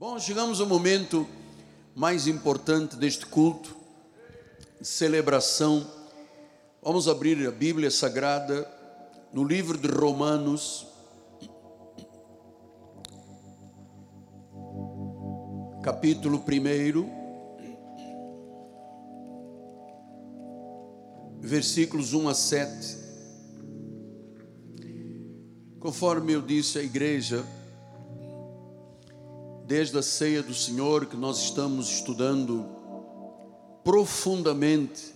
Bom, chegamos ao momento mais importante deste culto, celebração. Vamos abrir a Bíblia Sagrada no livro de Romanos, capítulo 1, versículos 1 a 7. Conforme eu disse à igreja, desde a ceia do Senhor que nós estamos estudando profundamente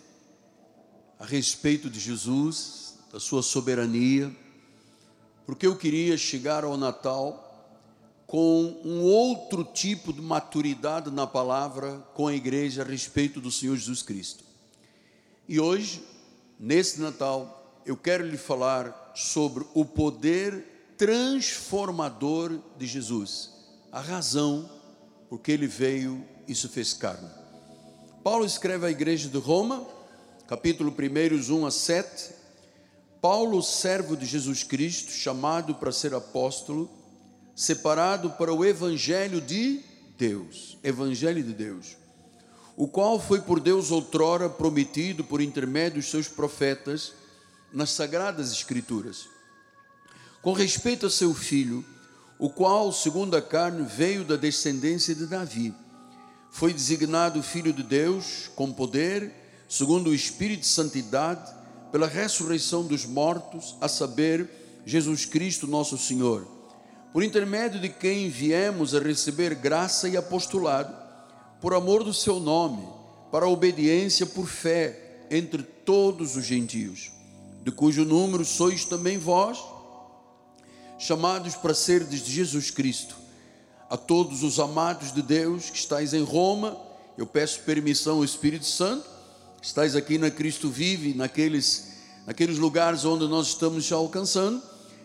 a respeito de Jesus, da sua soberania, porque eu queria chegar ao Natal com um outro tipo de maturidade na palavra com a igreja a respeito do Senhor Jesus Cristo. E hoje, nesse Natal, eu quero lhe falar sobre o poder transformador de Jesus a razão porque ele veio e se fez carne. Paulo escreve à igreja de Roma, capítulo 1, 1 a 7. Paulo, servo de Jesus Cristo, chamado para ser apóstolo, separado para o evangelho de Deus, evangelho de Deus, o qual foi por Deus outrora prometido por intermédio dos seus profetas nas sagradas escrituras. Com respeito a seu filho, o qual, segundo a carne, veio da descendência de Davi. Foi designado Filho de Deus com poder, segundo o Espírito de Santidade, pela ressurreição dos mortos, a saber, Jesus Cristo, nosso Senhor, por intermédio de quem viemos a receber graça e apostolado, por amor do seu nome, para a obediência por fé entre todos os gentios, de cujo número sois também vós chamados para ser de Jesus Cristo. A todos os amados de Deus que estáis em Roma, eu peço permissão ao Espírito Santo, estáis aqui na Cristo Vive, naqueles, naqueles lugares onde nós estamos já alcançando,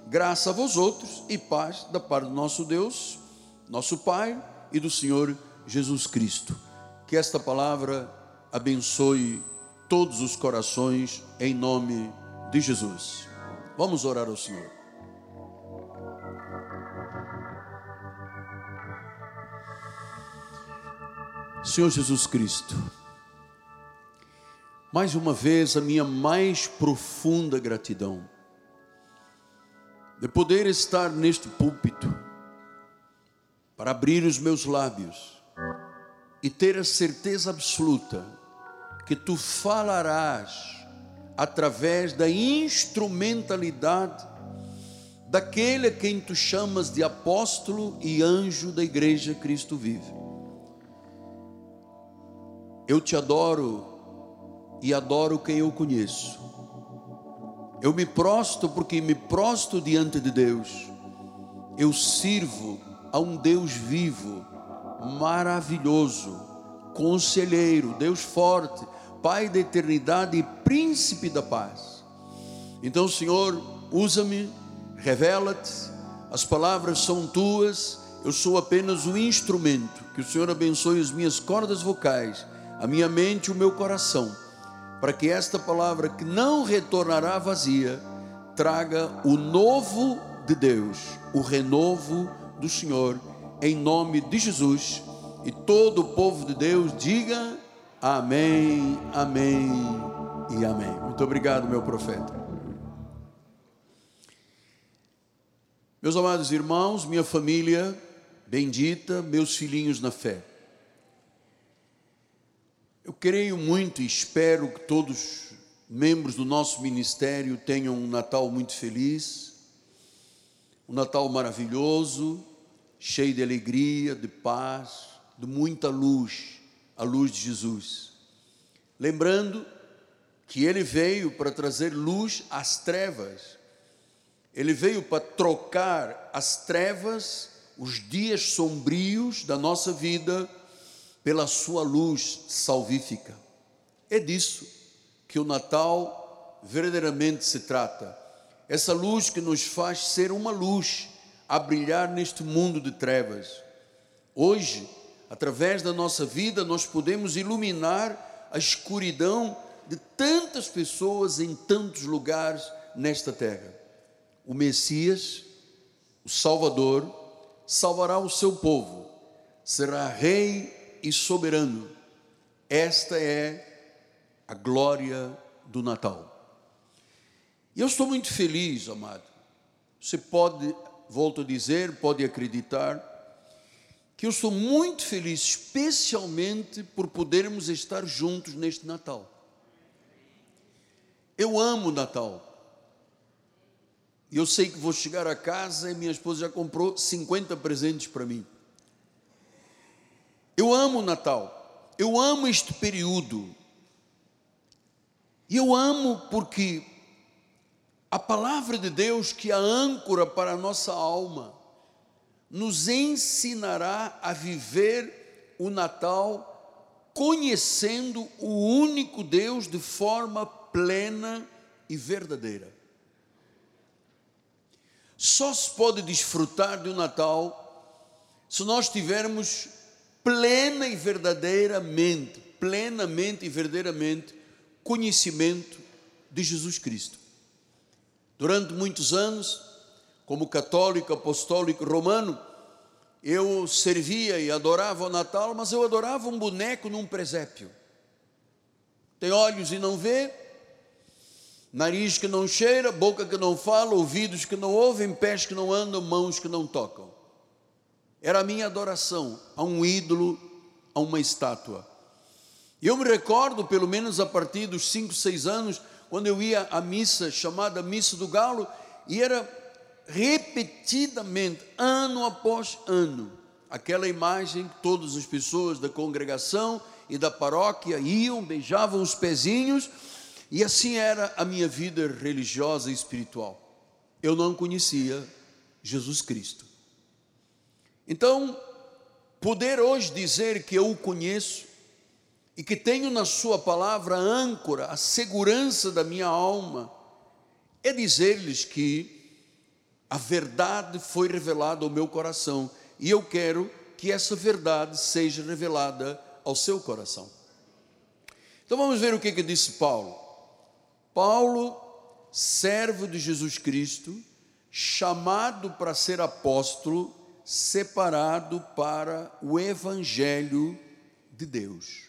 graça a vós outros e paz da parte do nosso Deus, nosso Pai e do Senhor Jesus Cristo. Que esta palavra abençoe todos os corações em nome de Jesus. Vamos orar ao Senhor. Senhor Jesus Cristo, mais uma vez a minha mais profunda gratidão de poder estar neste púlpito para abrir os meus lábios e ter a certeza absoluta que tu falarás através da instrumentalidade daquele a quem tu chamas de apóstolo e anjo da igreja Cristo vive. Eu te adoro e adoro quem eu conheço. Eu me prosto porque me prosto diante de Deus. Eu sirvo a um Deus vivo, maravilhoso, conselheiro, Deus forte, Pai da eternidade e príncipe da paz. Então, Senhor, usa-me, revela-te, as palavras são tuas, eu sou apenas o instrumento. Que o Senhor abençoe as minhas cordas vocais a minha mente e o meu coração, para que esta palavra que não retornará vazia, traga o novo de Deus, o renovo do Senhor, em nome de Jesus. E todo o povo de Deus diga amém, amém e amém. Muito obrigado, meu profeta. Meus amados irmãos, minha família bendita, meus filhinhos na fé. Eu creio muito e espero que todos membros do nosso ministério tenham um Natal muito feliz, um Natal maravilhoso, cheio de alegria, de paz, de muita luz, a luz de Jesus. Lembrando que ele veio para trazer luz às trevas, ele veio para trocar as trevas, os dias sombrios da nossa vida pela sua luz salvífica. É disso que o Natal verdadeiramente se trata. Essa luz que nos faz ser uma luz a brilhar neste mundo de trevas. Hoje, através da nossa vida, nós podemos iluminar a escuridão de tantas pessoas em tantos lugares nesta terra. O Messias, o Salvador, salvará o seu povo será rei e soberano. Esta é a glória do Natal. E eu estou muito feliz, amado. Você pode, volto a dizer, pode acreditar, que eu estou muito feliz, especialmente por podermos estar juntos neste Natal. Eu amo Natal. E eu sei que vou chegar a casa e minha esposa já comprou 50 presentes para mim. Eu amo o Natal. Eu amo este período. E eu amo porque a palavra de Deus, que é a âncora para a nossa alma, nos ensinará a viver o Natal conhecendo o único Deus de forma plena e verdadeira. Só se pode desfrutar de um Natal se nós tivermos plena e verdadeiramente, plenamente e verdadeiramente conhecimento de Jesus Cristo. Durante muitos anos, como católico apostólico romano, eu servia e adorava o Natal, mas eu adorava um boneco num presépio. Tem olhos e não vê, nariz que não cheira, boca que não fala, ouvidos que não ouvem, pés que não andam, mãos que não tocam. Era a minha adoração a um ídolo, a uma estátua. Eu me recordo, pelo menos a partir dos 5, 6 anos, quando eu ia à missa chamada Missa do Galo, e era repetidamente, ano após ano, aquela imagem que todas as pessoas da congregação e da paróquia iam, beijavam os pezinhos e assim era a minha vida religiosa e espiritual. Eu não conhecia Jesus Cristo. Então, poder hoje dizer que eu o conheço e que tenho na Sua palavra a âncora, a segurança da minha alma, é dizer-lhes que a verdade foi revelada ao meu coração e eu quero que essa verdade seja revelada ao seu coração. Então vamos ver o que, que disse Paulo. Paulo, servo de Jesus Cristo, chamado para ser apóstolo, separado para o Evangelho de Deus.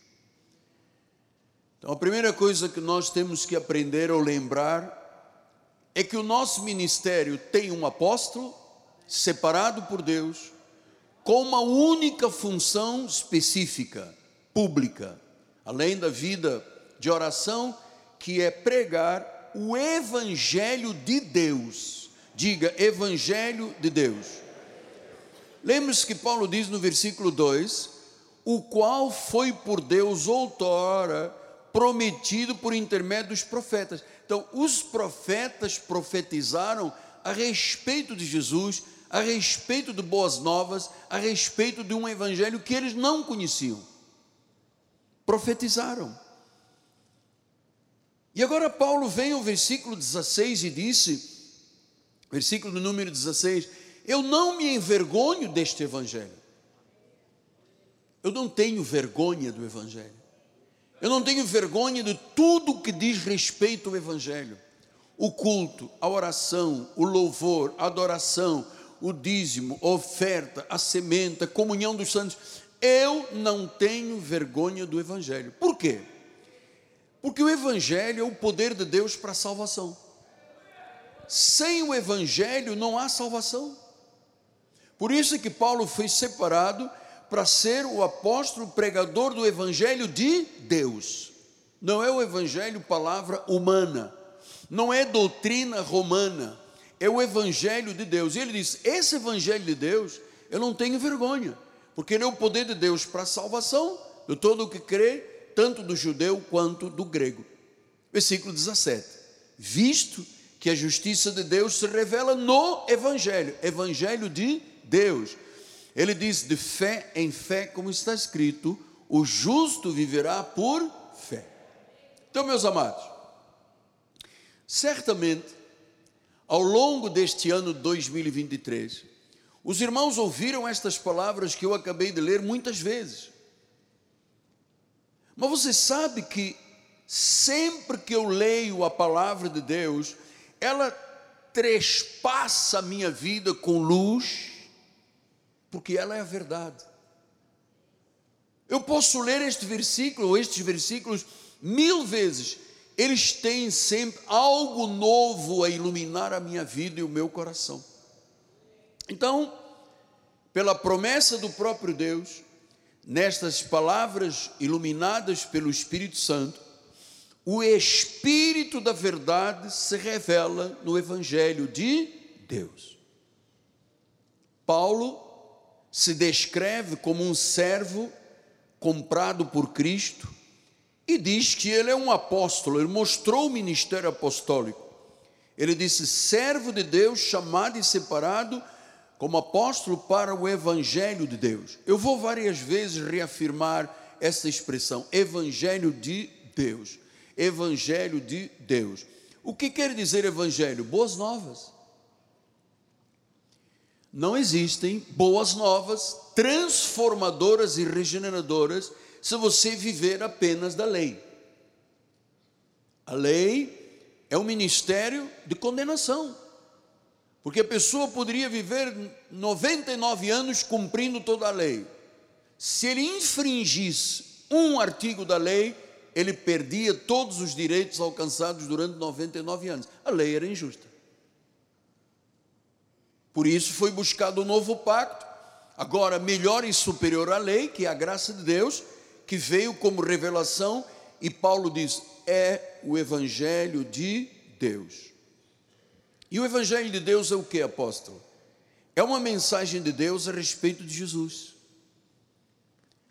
Então, a primeira coisa que nós temos que aprender ou lembrar é que o nosso ministério tem um apóstolo separado por Deus, com uma única função específica, pública, além da vida de oração que é pregar o Evangelho de Deus. Diga, Evangelho de Deus. Lembre-se que Paulo diz no versículo 2: o qual foi por Deus outrora prometido por intermédio dos profetas. Então, os profetas profetizaram a respeito de Jesus, a respeito de boas novas, a respeito de um evangelho que eles não conheciam. Profetizaram. E agora Paulo vem ao versículo 16 e disse, versículo número 16: Eu não me envergonho deste evangelho. Eu não tenho vergonha do evangelho. Eu não tenho vergonha de tudo que diz respeito ao evangelho. O culto, a oração, o louvor, a adoração, o dízimo, a oferta, a semente, a comunhão dos santos. Eu não tenho vergonha do evangelho. Por quê? Porque o Evangelho é o poder de Deus para a salvação. Sem o Evangelho não há salvação. Por isso que Paulo foi separado para ser o apóstolo pregador do Evangelho de Deus. Não é o Evangelho palavra humana, não é doutrina romana, é o Evangelho de Deus. E ele diz: esse Evangelho de Deus, eu não tenho vergonha, porque ele é o poder de Deus para a salvação de todo o que crê tanto do judeu quanto do grego. Versículo 17: Visto que a justiça de Deus se revela no Evangelho, Evangelho de Deus. Ele diz: de fé em fé, como está escrito, o justo viverá por fé. Então, meus amados, certamente, ao longo deste ano 2023, os irmãos ouviram estas palavras que eu acabei de ler muitas vezes. Mas você sabe que sempre que eu leio a palavra de Deus, ela trespassa a minha vida com luz, porque ela é a verdade. Eu posso ler este versículo ou estes versículos mil vezes, eles têm sempre algo novo a iluminar a minha vida e o meu coração. Então, pela promessa do próprio Deus, nestas palavras iluminadas pelo Espírito Santo, o Espírito da verdade se revela no Evangelho de Deus. Paulo se descreve como um servo comprado por Cristo e diz que ele é um apóstolo, ele mostrou o ministério apostólico. Ele disse: servo de Deus, chamado e separado como apóstolo para o evangelho de Deus. Eu vou várias vezes reafirmar essa expressão, evangelho de Deus. Evangelho de Deus. O que quer dizer evangelho? Boas novas. Não existem boas novas transformadoras e regeneradoras se você viver apenas da lei. A lei é um ministério de condenação. Porque a pessoa poderia viver 99 anos cumprindo toda a lei. Se ele infringisse um artigo da lei, ele perdia todos os direitos alcançados durante 99 anos. A lei era injusta. Por isso foi buscado um novo pacto, agora melhor e superior à lei, que é a graça de Deus, que veio como revelação, e Paulo diz: é o Evangelho de Deus. E o Evangelho de Deus é o que, apóstolo? É uma mensagem de Deus a respeito de Jesus.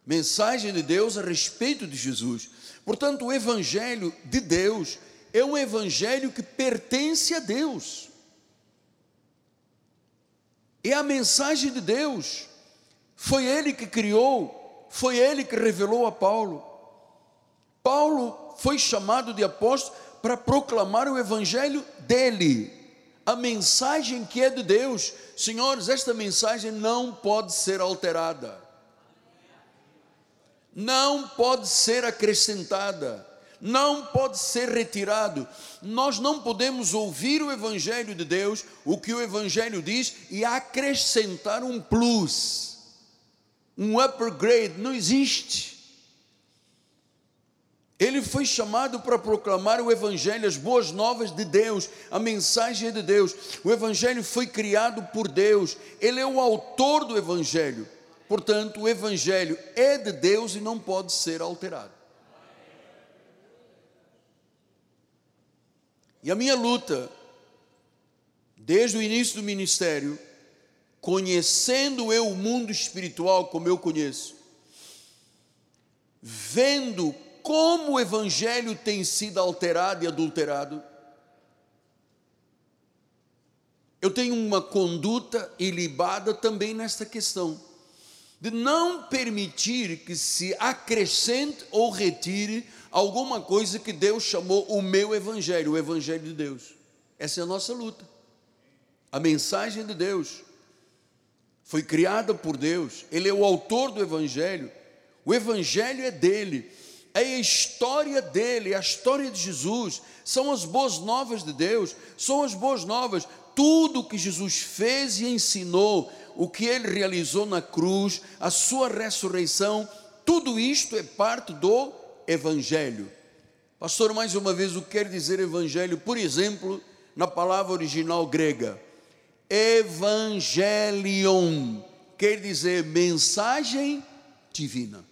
Mensagem de Deus a respeito de Jesus. Portanto, o Evangelho de Deus é um Evangelho que pertence a Deus. É a mensagem de Deus. Foi Ele que criou foi ele que revelou a Paulo. Paulo foi chamado de apóstolo para proclamar o evangelho dele, a mensagem que é de Deus. Senhores, esta mensagem não pode ser alterada, não pode ser acrescentada, não pode ser retirado. Nós não podemos ouvir o evangelho de Deus, o que o evangelho diz, e acrescentar um plus um upgrade, não existe. Ele foi chamado para proclamar o Evangelho, as boas novas de Deus, a mensagem de Deus. O Evangelho foi criado por Deus, ele é o autor do Evangelho. Portanto, o Evangelho é de Deus e não pode ser alterado. E a minha luta, desde o início do ministério, conhecendo eu o mundo espiritual como eu conheço, vendo como o evangelho tem sido alterado e adulterado, eu tenho uma conduta ilibada também nesta questão, de não permitir que se acrescente ou retire alguma coisa que Deus chamou o meu evangelho, o evangelho de Deus. Essa é a nossa luta. A mensagem de Deus foi criada por Deus, Ele é o autor do Evangelho, o Evangelho é dele, é a história dele, é a história de Jesus, são as boas novas de Deus, são as boas novas, tudo que Jesus fez e ensinou, o que ele realizou na cruz, a sua ressurreição, tudo isto é parte do Evangelho. Pastor, mais uma vez, o que quer dizer Evangelho? Por exemplo, na palavra original grega, Evangelion, quer dizer mensagem divina.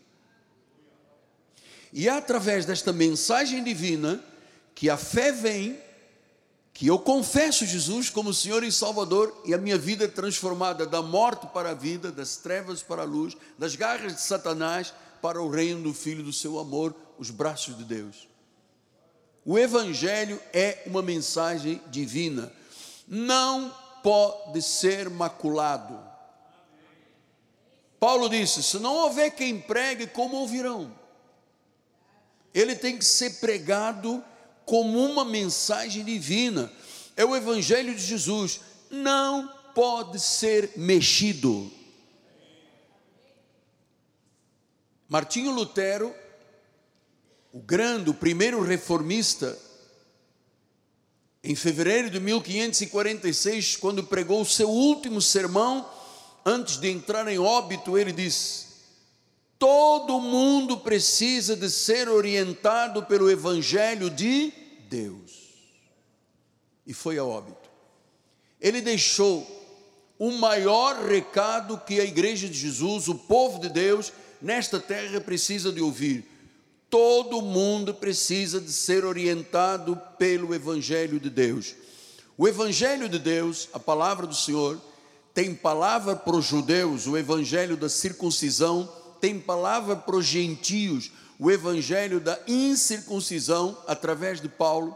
E é através desta mensagem divina que a fé vem, que eu confesso Jesus como Senhor e Salvador e a minha vida é transformada da morte para a vida, das trevas para a luz, das garras de Satanás para o reino do Filho do seu amor, os braços de Deus. O Evangelho é uma mensagem divina. Não pode ser maculado. Paulo disse: se não houver quem pregue, como ouvirão? Ele tem que ser pregado como uma mensagem divina. É o Evangelho de Jesus. Não pode ser mexido. Martinho Lutero, o grande, o primeiro reformista, em fevereiro de 1546, quando pregou o seu último sermão, antes de entrar em óbito, ele disse: Todo mundo precisa de ser orientado pelo Evangelho de Deus. E foi a óbito. Ele deixou o maior recado que a igreja de Jesus, o povo de Deus, nesta terra precisa de ouvir. Todo mundo precisa de ser orientado pelo Evangelho de Deus. O Evangelho de Deus, a palavra do Senhor, tem palavra para os judeus, o Evangelho da circuncisão, tem palavra para os gentios, o Evangelho da incircuncisão, através de Paulo.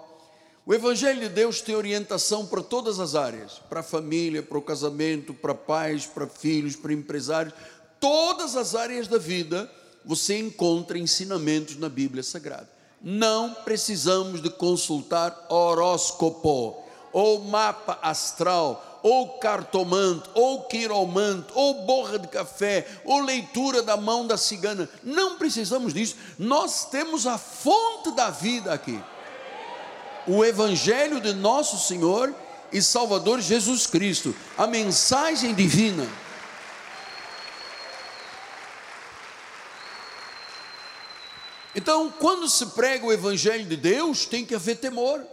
O Evangelho de Deus tem orientação para todas as áreas: para a família, para o casamento, para pais, para filhos, para empresários, todas as áreas da vida você encontra ensinamentos na Bíblia Sagrada. Não precisamos de consultar horóscopo, ou mapa astral, ou cartomante, ou quiromanto, ou borra de café, ou leitura da mão da cigana. Não precisamos disso. Nós temos a fonte da vida aqui. O Evangelho de nosso Senhor e Salvador Jesus Cristo, a mensagem divina. Então, quando se prega o Evangelho de Deus, tem que haver temor.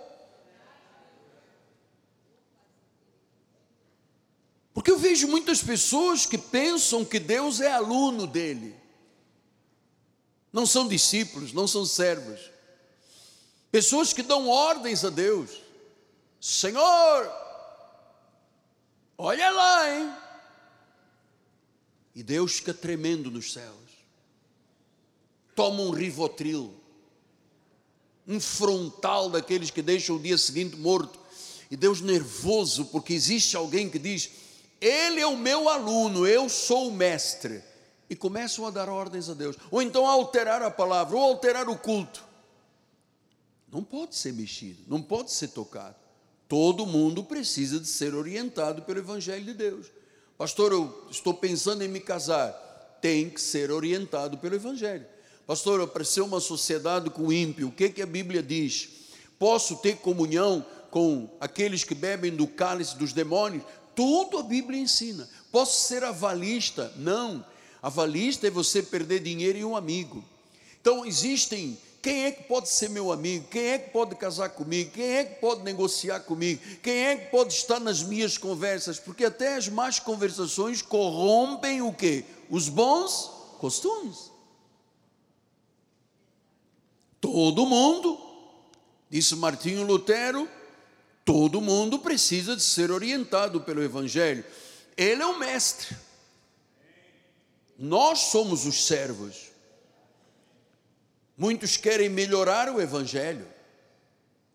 Porque eu vejo muitas pessoas que pensam que Deus é aluno dele. Não são discípulos, não são servos. Pessoas que dão ordens a Deus. Senhor, olha lá, hein? E Deus fica tremendo nos céus toma um rivotril, um frontal daqueles que deixam o dia seguinte morto, e Deus nervoso, porque existe alguém que diz: Ele é o meu aluno, eu sou o mestre, e começam a dar ordens a Deus, ou então a alterar a palavra, ou alterar o culto. Não pode ser mexido, não pode ser tocado. Todo mundo precisa de ser orientado pelo Evangelho de Deus. Pastor, eu estou pensando em me casar. Tem que ser orientado pelo Evangelho. Pastor, apareceu uma sociedade com ímpio, o que, que a Bíblia diz? Posso ter comunhão com aqueles que bebem do cálice dos demônios? Tudo a Bíblia ensina. Posso ser avalista? Não. Avalista é você perder dinheiro e um amigo. Então existem quem é que pode ser meu amigo? Quem é que pode casar comigo? Quem é que pode negociar comigo? Quem é que pode estar nas minhas conversas? Porque até as más conversações corrompem o quê? Os bons costumes. Todo mundo, disse Martinho Lutero, todo mundo precisa de ser orientado pelo Evangelho. Ele é o mestre. Nós somos os servos. Muitos querem melhorar o Evangelho.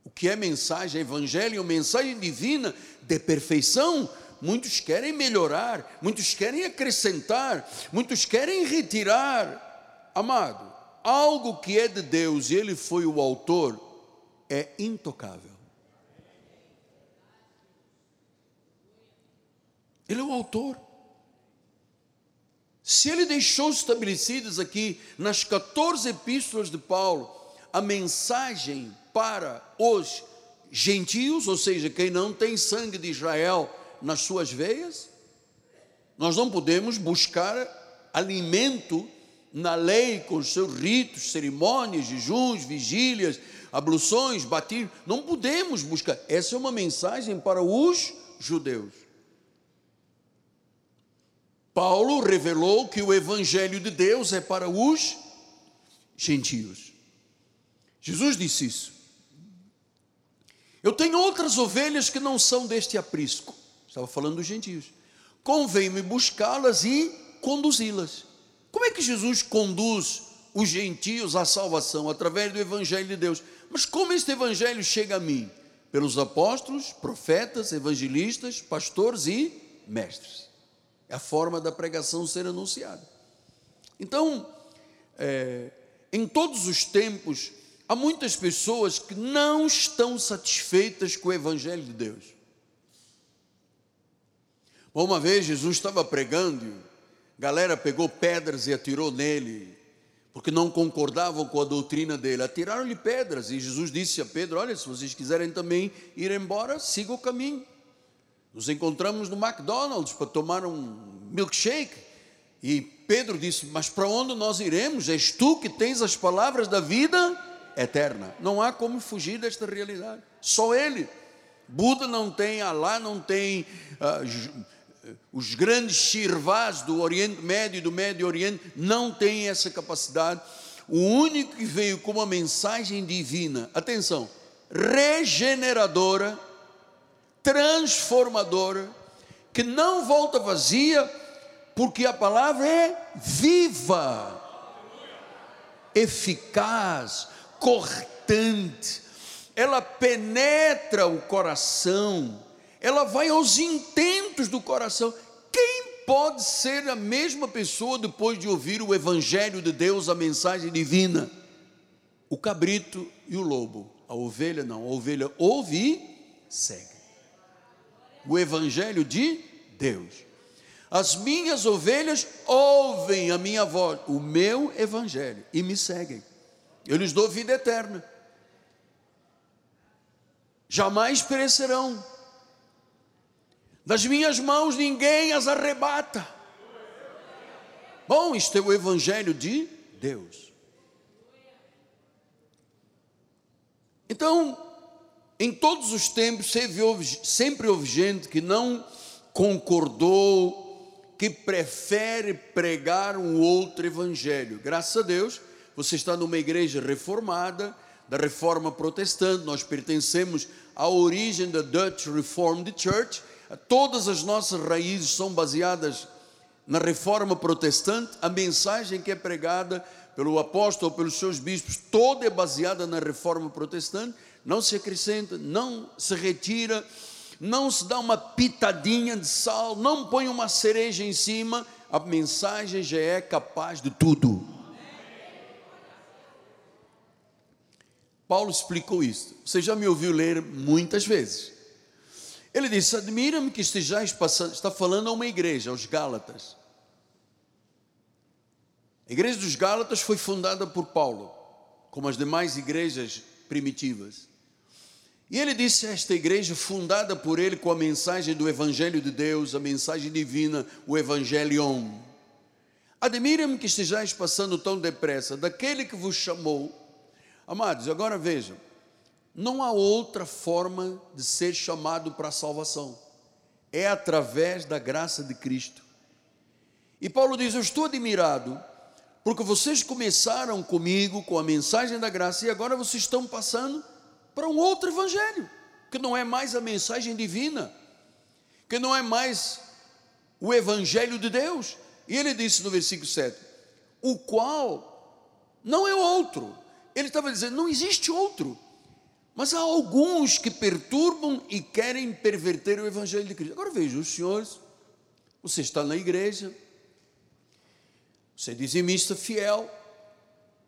O que é mensagem? Evangelho é mensagem divina de perfeição. Muitos querem melhorar, muitos querem acrescentar, muitos querem retirar. Amado, algo que é de Deus e ele foi o autor, é intocável. Ele é o autor. Se ele deixou estabelecidas aqui nas 14 epístolas de Paulo a mensagem para os gentios, ou seja, quem não tem sangue de Israel nas suas veias, nós não podemos buscar alimento na lei, com os seus ritos, cerimônias, jejuns, vigílias, abluções, batir, não podemos buscar. Essa é uma mensagem para os judeus. Paulo revelou que o evangelho de Deus é para os gentios. Jesus disse isso. Eu tenho outras ovelhas que não são deste aprisco. Estava falando dos gentios. Convém-me buscá-las e conduzi-las. Como é que Jesus conduz os gentios à salvação? Através do Evangelho de Deus. Mas como este Evangelho chega a mim? Pelos apóstolos, profetas, evangelistas, pastores e mestres. É a forma da pregação ser anunciada. Então, é, em todos os tempos, há muitas pessoas que não estão satisfeitas com o Evangelho de Deus. Uma vez Jesus estava pregando galera pegou pedras e atirou nele, porque não concordavam com a doutrina dele. Atiraram-lhe pedras e Jesus disse a Pedro: Olha, se vocês quiserem também ir embora, siga o caminho. Nos encontramos no McDonald's para tomar um milkshake. E Pedro disse: Mas para onde nós iremos? És tu que tens as palavras da vida eterna. Não há como fugir desta realidade. Só Ele. Buda não tem, Alá não tem, uh, os grandes shirvás do Oriente Médio e do Médio Oriente não têm essa capacidade. O único que veio com uma mensagem divina, atenção, regeneradora, transformadora, que não volta vazia, porque a palavra é viva, eficaz, cortante, ela penetra o coração, ela vai aos intentos do coração. Quem pode ser a mesma pessoa depois de ouvir o Evangelho de Deus, a mensagem divina? O cabrito e o lobo. A ovelha não, a ovelha ouve e segue. O Evangelho de Deus. As minhas ovelhas ouvem a minha voz, o meu Evangelho, e me seguem. Eu lhes dou vida eterna. Jamais perecerão das minhas mãos ninguém as arrebata. Bom, isto é o Evangelho de Deus. Então, em todos os tempos, sempre houve, sempre houve gente que não concordou, que prefere pregar um outro Evangelho. Graças a Deus, você está numa igreja reformada, da reforma protestante, nós pertencemos à origem da Dutch Reformed Church Todas as nossas raízes são baseadas na reforma protestante, a mensagem que é pregada pelo apóstolo, pelos seus bispos, toda é baseada na reforma protestante, não se acrescenta, não se retira, não se dá uma pitadinha de sal, não põe uma cereja em cima, a mensagem já é capaz de tudo. Paulo explicou isso. Você já me ouviu ler muitas vezes. Ele disse: Admira-me que estejais passando, está falando a uma igreja, aos Gálatas. A igreja dos Gálatas foi fundada por Paulo, como as demais igrejas primitivas. E ele disse a esta igreja, fundada por ele com a mensagem do Evangelho de Deus, a mensagem divina, o Evangelion. Admira-me que estejais passando tão depressa, daquele que vos chamou. Amados, agora vejam, não há outra forma de ser chamado para a salvação. É através da graça de Cristo. E Paulo diz: Eu estou admirado, porque vocês começaram comigo com a mensagem da graça e agora vocês estão passando para um outro evangelho, que não é mais a mensagem divina, que não é mais o evangelho de Deus. E ele disse no versículo 7: O qual não é outro. Ele estava dizendo: Não existe outro mas há alguns que perturbam e querem perverter o Evangelho de Cristo. Agora veja, os senhores, você está na igreja, você é dizimista fiel,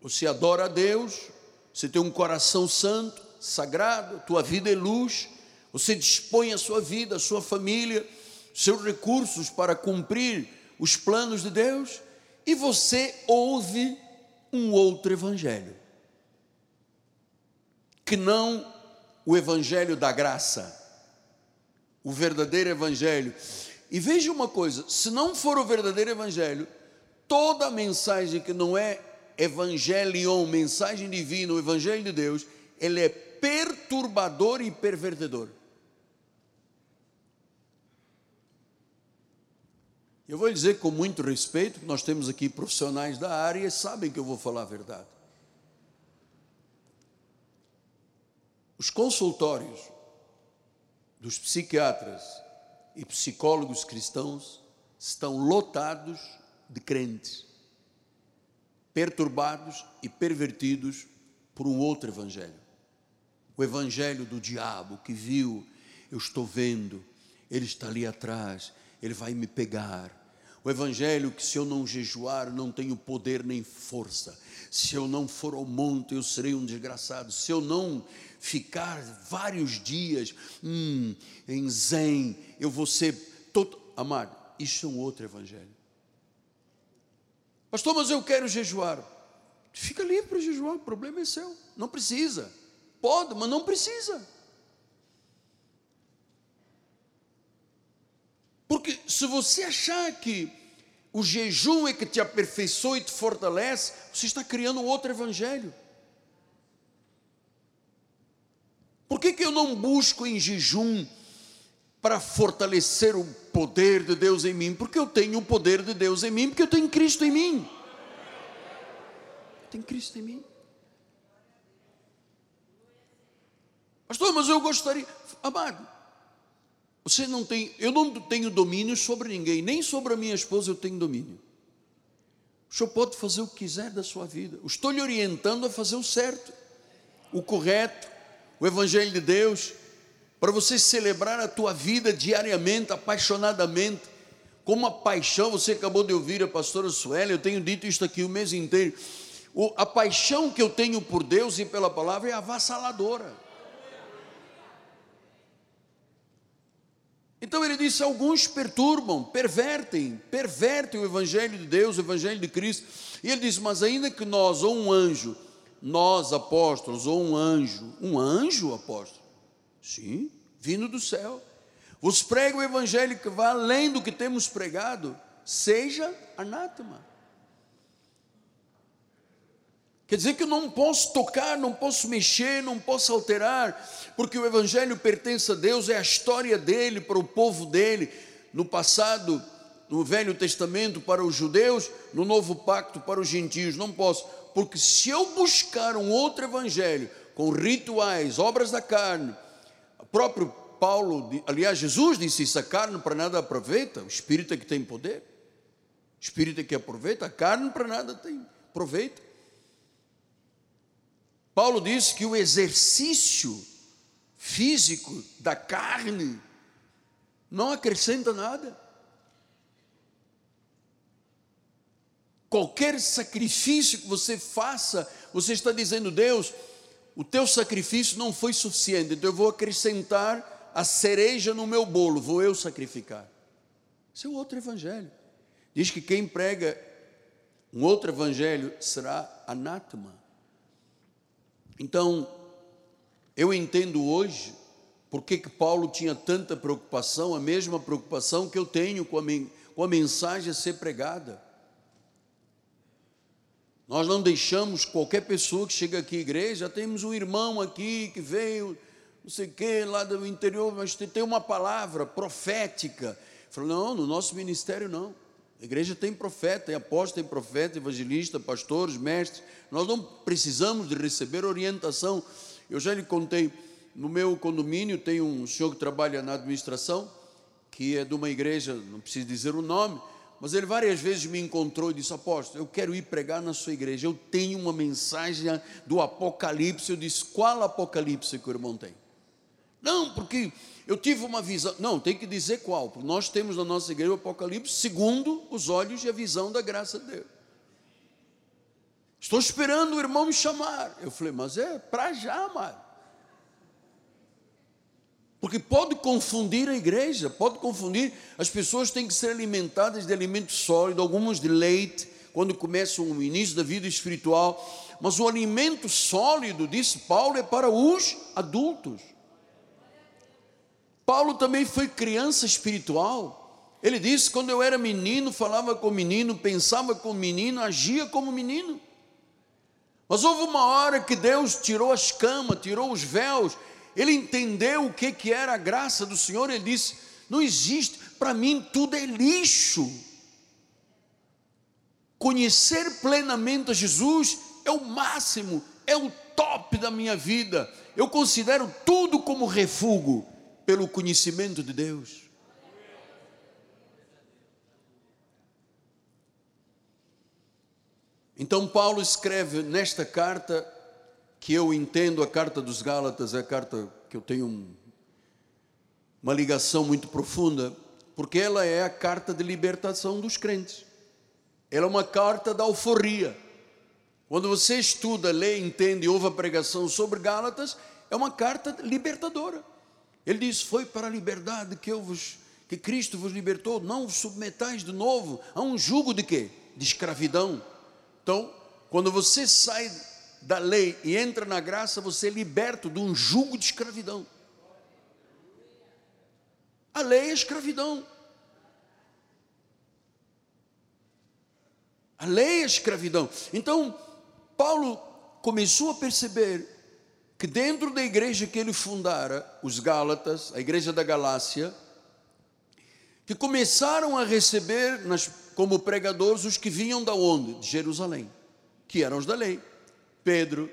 você adora a Deus, você tem um coração santo, sagrado, tua vida é luz, você dispõe a sua vida, a sua família, seus recursos para cumprir os planos de Deus, e você ouve um outro evangelho que não o evangelho da graça, o verdadeiro evangelho. E veja uma coisa: se não for o verdadeiro evangelho, toda mensagem que não é evangelion, mensagem divina, o evangelho de Deus, ele é perturbador e pervertedor. Eu vou dizer com muito respeito, nós temos aqui profissionais da área e sabem que eu vou falar a verdade. Os consultórios dos psiquiatras e psicólogos cristãos estão lotados de crentes, perturbados e pervertidos por um outro evangelho. O evangelho do diabo que viu, eu estou vendo, ele está ali atrás, ele vai me pegar. O evangelho que se eu não jejuar, não tenho poder nem força. Se eu não for ao monte, eu serei um desgraçado. Se eu não ficar vários dias hum, em zen, eu vou ser todo. Amado, isso é um outro evangelho. Pastor, mas eu quero jejuar. Fica livre para jejuar, o problema é seu. Não precisa. Pode, mas não precisa. Porque se você achar que o jejum é que te aperfeiçoa e te fortalece, você está criando outro evangelho. Por que, que eu não busco em jejum para fortalecer o poder de Deus em mim? Porque eu tenho o poder de Deus em mim, porque eu tenho Cristo em mim. Tem Cristo em mim. Pastor, mas eu gostaria, amado, você não tem, eu não tenho domínio sobre ninguém, nem sobre a minha esposa eu tenho domínio. O senhor pode fazer o que quiser da sua vida. Eu estou lhe orientando a fazer o certo, o correto, o Evangelho de Deus, para você celebrar a tua vida diariamente, apaixonadamente, com uma paixão. Você acabou de ouvir a pastora Sueli, eu tenho dito isso aqui o mês inteiro. O, a paixão que eu tenho por Deus e pela palavra é avassaladora. Então ele disse: alguns perturbam, pervertem, pervertem o Evangelho de Deus, o Evangelho de Cristo. E ele diz: mas ainda que nós, ou um anjo, nós apóstolos, ou um anjo, um anjo apóstolo, sim, vindo do céu, vos prega o Evangelho que vai além do que temos pregado, seja anátema. Quer dizer que eu não posso tocar, não posso mexer, não posso alterar, porque o Evangelho pertence a Deus, é a história dele para o povo dele, no passado, no Velho Testamento para os judeus, no Novo Pacto para os gentios. Não posso, porque se eu buscar um outro Evangelho com rituais, obras da carne, o próprio Paulo, aliás, Jesus disse isso: a carne para nada aproveita, o espírito é que tem poder, o espírito é que aproveita, a carne para nada tem proveito. Paulo diz que o exercício físico da carne não acrescenta nada. Qualquer sacrifício que você faça, você está dizendo, Deus, o teu sacrifício não foi suficiente, então eu vou acrescentar a cereja no meu bolo, vou eu sacrificar. Esse é outro evangelho. Diz que quem prega um outro evangelho será anátema. Então, eu entendo hoje por que, que Paulo tinha tanta preocupação, a mesma preocupação que eu tenho com a, com a mensagem a ser pregada. Nós não deixamos qualquer pessoa que chega aqui à igreja, temos um irmão aqui que veio, não sei o que, lá do interior, mas tem uma palavra profética. Falou, não, no nosso ministério não. A igreja tem profeta, tem apóstolo, tem profeta, evangelista, pastores, mestres. Nós não precisamos de receber orientação. Eu já lhe contei, no meu condomínio tem um senhor que trabalha na administração, que é de uma igreja, não preciso dizer o nome, mas ele várias vezes me encontrou e disse: Apóstolo, eu quero ir pregar na sua igreja. Eu tenho uma mensagem do Apocalipse. Eu disse: Qual Apocalipse que o irmão tem? Não, porque eu tive uma visão. Não, tem que dizer qual, porque nós temos na nossa igreja o Apocalipse segundo os olhos e a visão da graça de Deus. Estou esperando o irmão me chamar. Eu falei, mas é para já, amado. Porque pode confundir a igreja, pode confundir. As pessoas têm que ser alimentadas de alimento sólido, algumas de leite, quando começam o início da vida espiritual. Mas o alimento sólido, disse Paulo, é para os adultos. Paulo também foi criança espiritual. Ele disse: quando eu era menino, falava com menino, pensava com menino, agia como menino. Mas houve uma hora que Deus tirou as camas, tirou os véus, ele entendeu o que, que era a graça do Senhor, ele disse: não existe, para mim tudo é lixo. Conhecer plenamente a Jesus é o máximo, é o top da minha vida. Eu considero tudo como refúgio pelo conhecimento de Deus. Então, Paulo escreve nesta carta, que eu entendo a carta dos Gálatas, é a carta que eu tenho um, uma ligação muito profunda, porque ela é a carta de libertação dos crentes. Ela é uma carta da alforria. Quando você estuda, lê, entende ouve a pregação sobre Gálatas, é uma carta libertadora. Ele diz: Foi para a liberdade que eu vos, que Cristo vos libertou, não vos submetais de novo a um jugo de quê? De escravidão. Então, quando você sai da lei e entra na graça, você é liberto de um jugo de escravidão. A lei é escravidão. A lei é escravidão. Então, Paulo começou a perceber que dentro da igreja que ele fundara, os Gálatas, a igreja da Galácia, que começaram a receber nas, como pregadores os que vinham da onde? De Jerusalém, que eram os da lei. Pedro,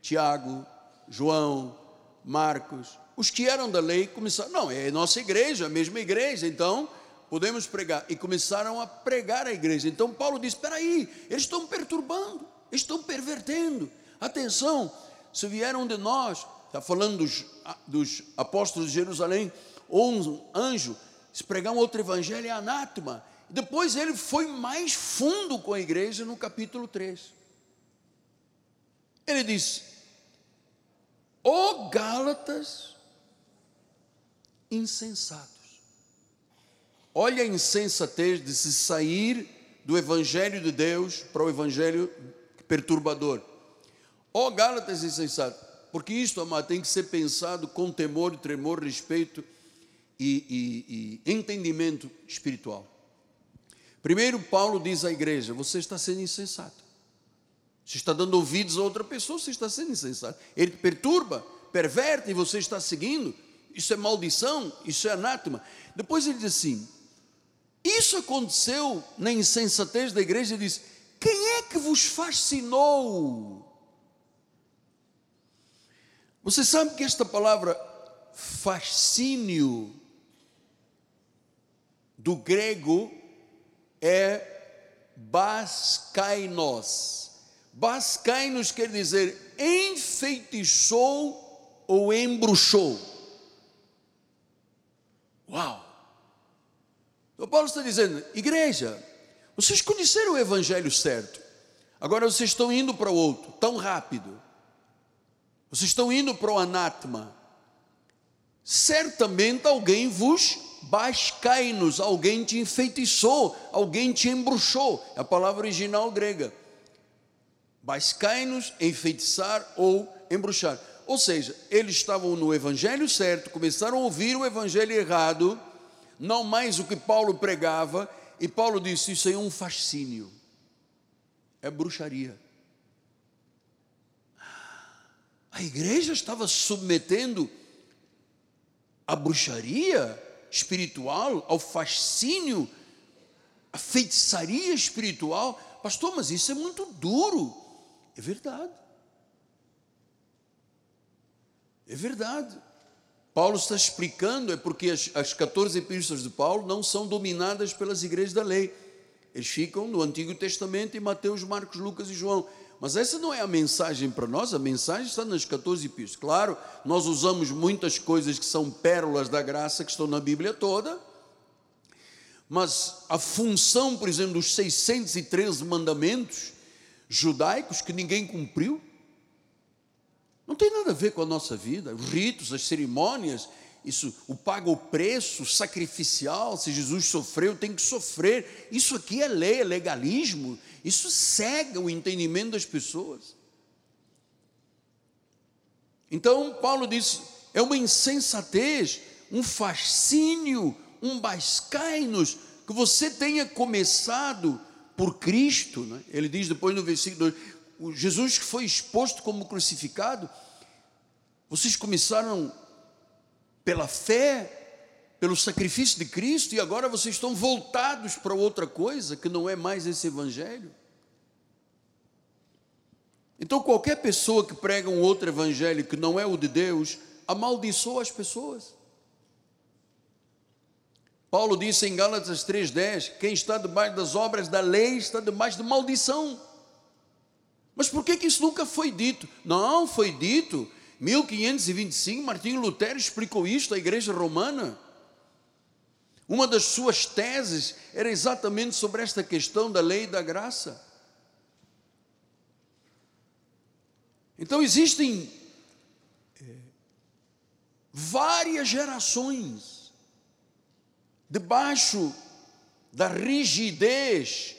Tiago, João, Marcos, os que eram da lei começaram, não, é a nossa igreja, a mesma igreja, então podemos pregar. E começaram a pregar a igreja. Então Paulo diz: espera aí, eles estão perturbando, estão pervertendo. Atenção, se vieram de nós, está falando dos, dos apóstolos de Jerusalém, ou um anjo, se pregar um outro evangelho é anátema. Depois ele foi mais fundo com a igreja no capítulo 3. Ele diz: Ó oh, Gálatas insensatos. Olha a insensatez de se sair do evangelho de Deus para o evangelho perturbador. Ó oh, Gálatas insensatos, porque isto, amado, tem que ser pensado com temor, tremor, respeito e, e, e entendimento espiritual. Primeiro, Paulo diz à igreja: você está sendo insensato. Você está dando ouvidos a outra pessoa, você está sendo insensato. Ele perturba, perverte e você está seguindo. Isso é maldição, isso é anátema. Depois ele diz assim: Isso aconteceu na insensatez da igreja. Ele diz: Quem é que vos fascinou? Você sabe que esta palavra fascínio do grego é baskainos. Baskainos quer dizer enfeitiçou ou embruxou. Uau! O Paulo está dizendo, igreja, vocês conheceram o evangelho certo, agora vocês estão indo para o outro, tão rápido. Vocês estão indo para o anátema. Certamente alguém vos bascai-nos, alguém te enfeitiçou, alguém te embruxou. É a palavra original grega. Bascai-nos, enfeitiçar ou embruxar. Ou seja, eles estavam no evangelho certo, começaram a ouvir o evangelho errado, não mais o que Paulo pregava, e Paulo disse: Isso aí é um fascínio, é bruxaria. A igreja estava submetendo a bruxaria espiritual, ao fascínio, à feitiçaria espiritual. Pastor, mas isso é muito duro. É verdade. É verdade. Paulo está explicando, é porque as, as 14 epístolas de Paulo não são dominadas pelas igrejas da lei. Eles ficam no Antigo Testamento em Mateus, Marcos, Lucas e João. Mas essa não é a mensagem para nós, a mensagem está nas 14 epístolas. Claro, nós usamos muitas coisas que são pérolas da graça que estão na Bíblia toda, mas a função, por exemplo, dos 613 mandamentos judaicos que ninguém cumpriu, não tem nada a ver com a nossa vida. Os ritos, as cerimônias, isso, o paga o preço sacrificial, se Jesus sofreu, tem que sofrer. Isso aqui é lei, é legalismo. Isso cega o entendimento das pessoas. Então, Paulo diz: é uma insensatez, um fascínio, um bascai-nos, que você tenha começado por Cristo. Né? Ele diz depois no versículo 2: o Jesus que foi exposto como crucificado, vocês começaram pela fé, pelo sacrifício de Cristo, e agora vocês estão voltados para outra coisa que não é mais esse evangelho. Então, qualquer pessoa que prega um outro evangelho que não é o de Deus, amaldiçoa as pessoas. Paulo disse em Gálatas 3,10: quem está debaixo das obras da lei está debaixo de maldição. Mas por que, que isso nunca foi dito? Não, foi dito. 1525, Martinho Lutero explicou isto à igreja romana. Uma das suas teses era exatamente sobre esta questão da lei e da graça. Então existem é, várias gerações debaixo da rigidez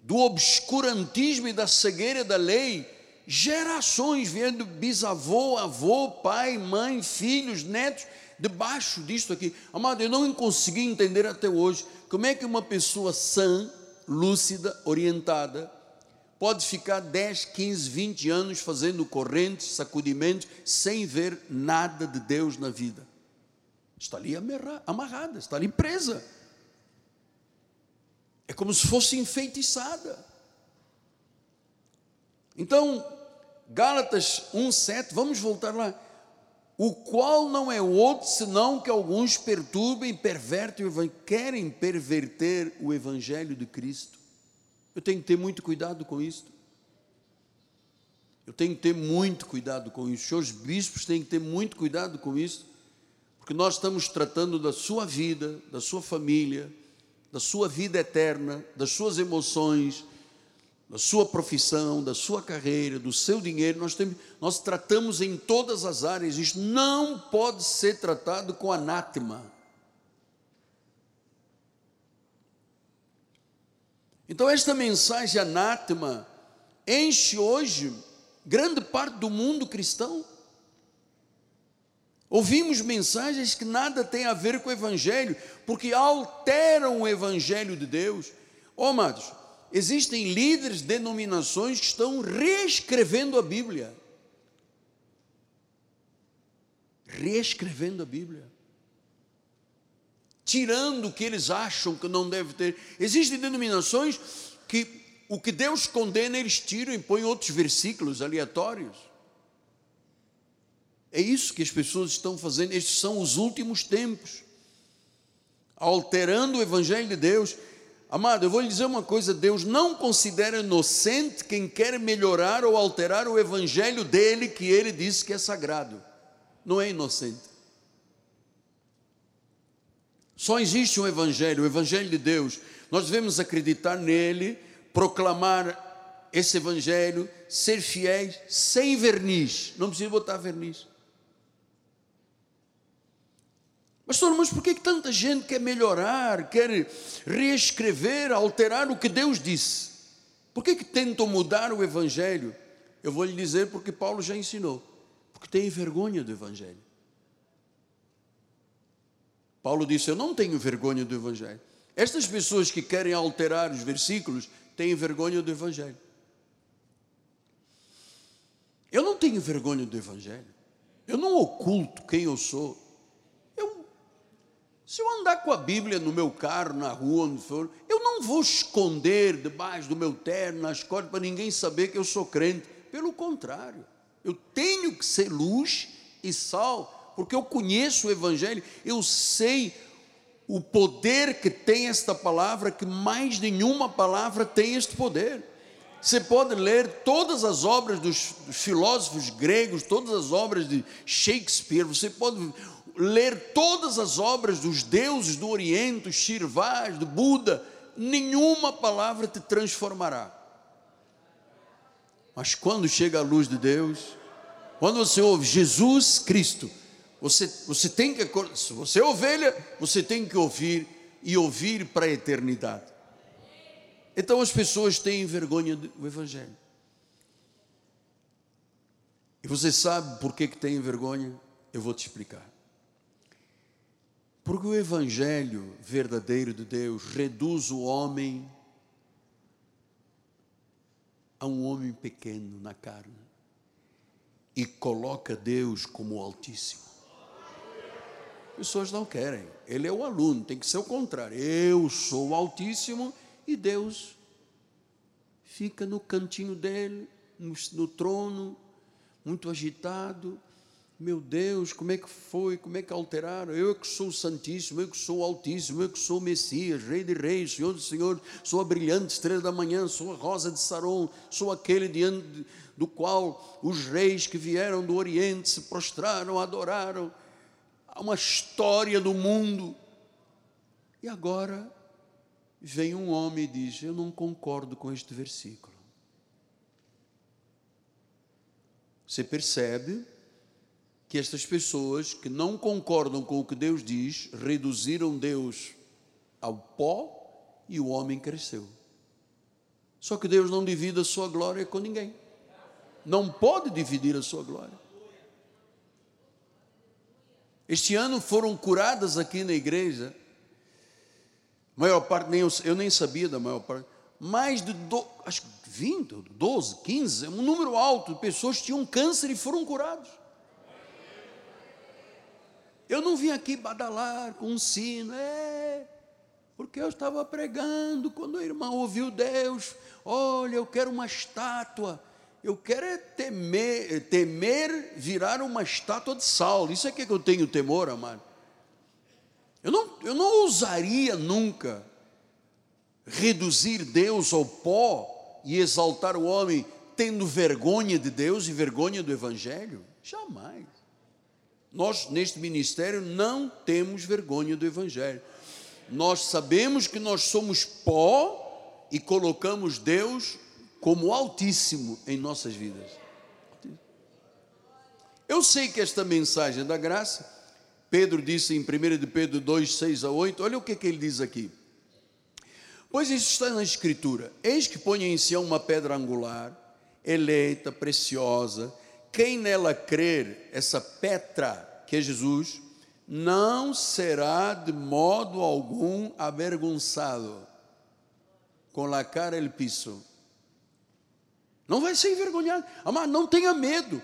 do obscurantismo e da cegueira da lei, gerações vendo bisavô, avô, pai, mãe, filhos, netos, debaixo disto aqui. Amado, eu não consegui entender até hoje como é que uma pessoa sã, lúcida, orientada, pode ficar 10, 15, 20 anos fazendo correntes, sacudimentos, sem ver nada de Deus na vida. Está ali amarrada, está ali presa. É como se fosse enfeitiçada. Então, Gálatas 1,7, vamos voltar lá. O qual não é outro senão que alguns perturbem pervertem o evangelho, querem perverter o evangelho de Cristo. Eu tenho que ter muito cuidado com isso. Eu tenho que ter muito cuidado com isso. Os bispos têm que ter muito cuidado com isso, porque nós estamos tratando da sua vida, da sua família, da sua vida eterna, das suas emoções, da sua profissão, da sua carreira, do seu dinheiro. Nós, temos, nós tratamos em todas as áreas. Isso não pode ser tratado com anátema. Então, esta mensagem anátema enche hoje grande parte do mundo cristão. Ouvimos mensagens que nada tem a ver com o Evangelho, porque alteram o Evangelho de Deus. Oh, amados, existem líderes, denominações que estão reescrevendo a Bíblia. Reescrevendo a Bíblia tirando o que eles acham que não deve ter. Existem denominações que o que Deus condena, eles tiram e põem outros versículos aleatórios. É isso que as pessoas estão fazendo, estes são os últimos tempos, alterando o Evangelho de Deus. Amado, eu vou lhe dizer uma coisa: Deus não considera inocente quem quer melhorar ou alterar o Evangelho dele, que ele disse que é sagrado. Não é inocente. Só existe um Evangelho, o Evangelho de Deus. Nós devemos acreditar nele, proclamar esse Evangelho, ser fiéis, sem verniz. Não precisa botar verniz. Pastor, mas por que tanta gente quer melhorar, quer reescrever, alterar o que Deus disse? Por que, que tentam mudar o Evangelho? Eu vou lhe dizer porque Paulo já ensinou. Porque tem vergonha do Evangelho. Paulo disse: Eu não tenho vergonha do Evangelho. Estas pessoas que querem alterar os versículos têm vergonha do Evangelho. Eu não tenho vergonha do Evangelho. Eu não oculto quem eu sou. Se eu andar com a Bíblia no meu carro, na rua, onde for, eu não vou esconder debaixo do meu terno, nas cordas, para ninguém saber que eu sou crente. Pelo contrário, eu tenho que ser luz e sal porque eu conheço o Evangelho, eu sei o poder que tem esta palavra, que mais nenhuma palavra tem este poder. Você pode ler todas as obras dos filósofos gregos, todas as obras de Shakespeare, você pode ler todas as obras dos deuses do Oriente, dos Shirvás, do Buda, nenhuma palavra te transformará. Mas quando chega a luz de Deus, quando você ouve Jesus Cristo, você, você tem que, se você é ovelha, você tem que ouvir e ouvir para a eternidade. Então as pessoas têm vergonha do Evangelho. E você sabe por que, que tem vergonha? Eu vou te explicar. Porque o Evangelho verdadeiro de Deus reduz o homem a um homem pequeno na carne e coloca Deus como Altíssimo pessoas não querem. Ele é o aluno, tem que ser o contrário. Eu sou o Altíssimo e Deus fica no cantinho dele, no, no trono, muito agitado. Meu Deus, como é que foi? Como é que alteraram? Eu é que sou o Santíssimo, eu é que sou o Altíssimo, eu é que sou o Messias, Rei de Reis, Senhor do Senhor, sou a brilhante estrela da manhã, sou a rosa de Saron, sou aquele diante do qual os reis que vieram do Oriente se prostraram, adoraram há uma história do mundo. E agora vem um homem e diz: Eu não concordo com este versículo. Você percebe que estas pessoas que não concordam com o que Deus diz reduziram Deus ao pó e o homem cresceu. Só que Deus não divide a sua glória com ninguém. Não pode dividir a sua glória. Este ano foram curadas aqui na igreja, maior parte, nem eu, eu nem sabia da maior parte, mais de do, acho 20, 12, 15, um número alto de pessoas tinham câncer e foram curados. Eu não vim aqui badalar com um sino, é, porque eu estava pregando quando a irmã ouviu Deus, olha, eu quero uma estátua, eu quero é temer, temer virar uma estátua de Saulo, isso é que eu tenho temor, amado. Eu não, eu não ousaria nunca reduzir Deus ao pó e exaltar o homem tendo vergonha de Deus e vergonha do Evangelho? Jamais. Nós, neste ministério, não temos vergonha do Evangelho. Nós sabemos que nós somos pó e colocamos Deus como Altíssimo em nossas vidas. Eu sei que esta mensagem da graça, Pedro disse em 1 de Pedro 2, 6 a 8, olha o que, que ele diz aqui. Pois isso está na Escritura: Eis que põe em Sião uma pedra angular, eleita, preciosa, quem nela crer, essa Petra, que é Jesus, não será de modo algum avergonçado com a cara el piso. Não vai ser envergonhado. Amado, não tenha medo.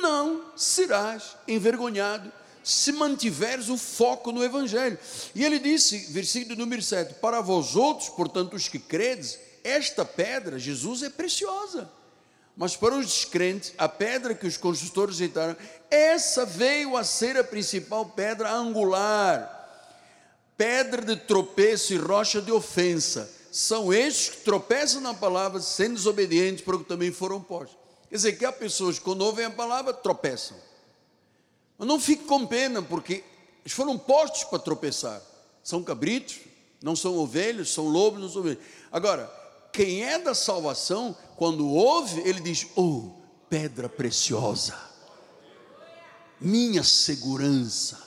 Não serás envergonhado se mantiveres o foco no Evangelho. E ele disse, versículo número 7: Para vós outros, portanto, os que credes, esta pedra, Jesus, é preciosa. Mas para os descrentes, a pedra que os construtores rejeitaram, essa veio a ser a principal pedra angular, pedra de tropeço e rocha de ofensa. São estes que tropeçam na palavra, sendo desobedientes, porque também foram postos. Quer dizer, que há pessoas que quando ouvem a palavra tropeçam. Mas não fique com pena, porque eles foram postos para tropeçar. São cabritos, não são ovelhas, são lobos, não são ovelhas. Agora, quem é da salvação, quando ouve, ele diz: Oh, pedra preciosa, minha segurança.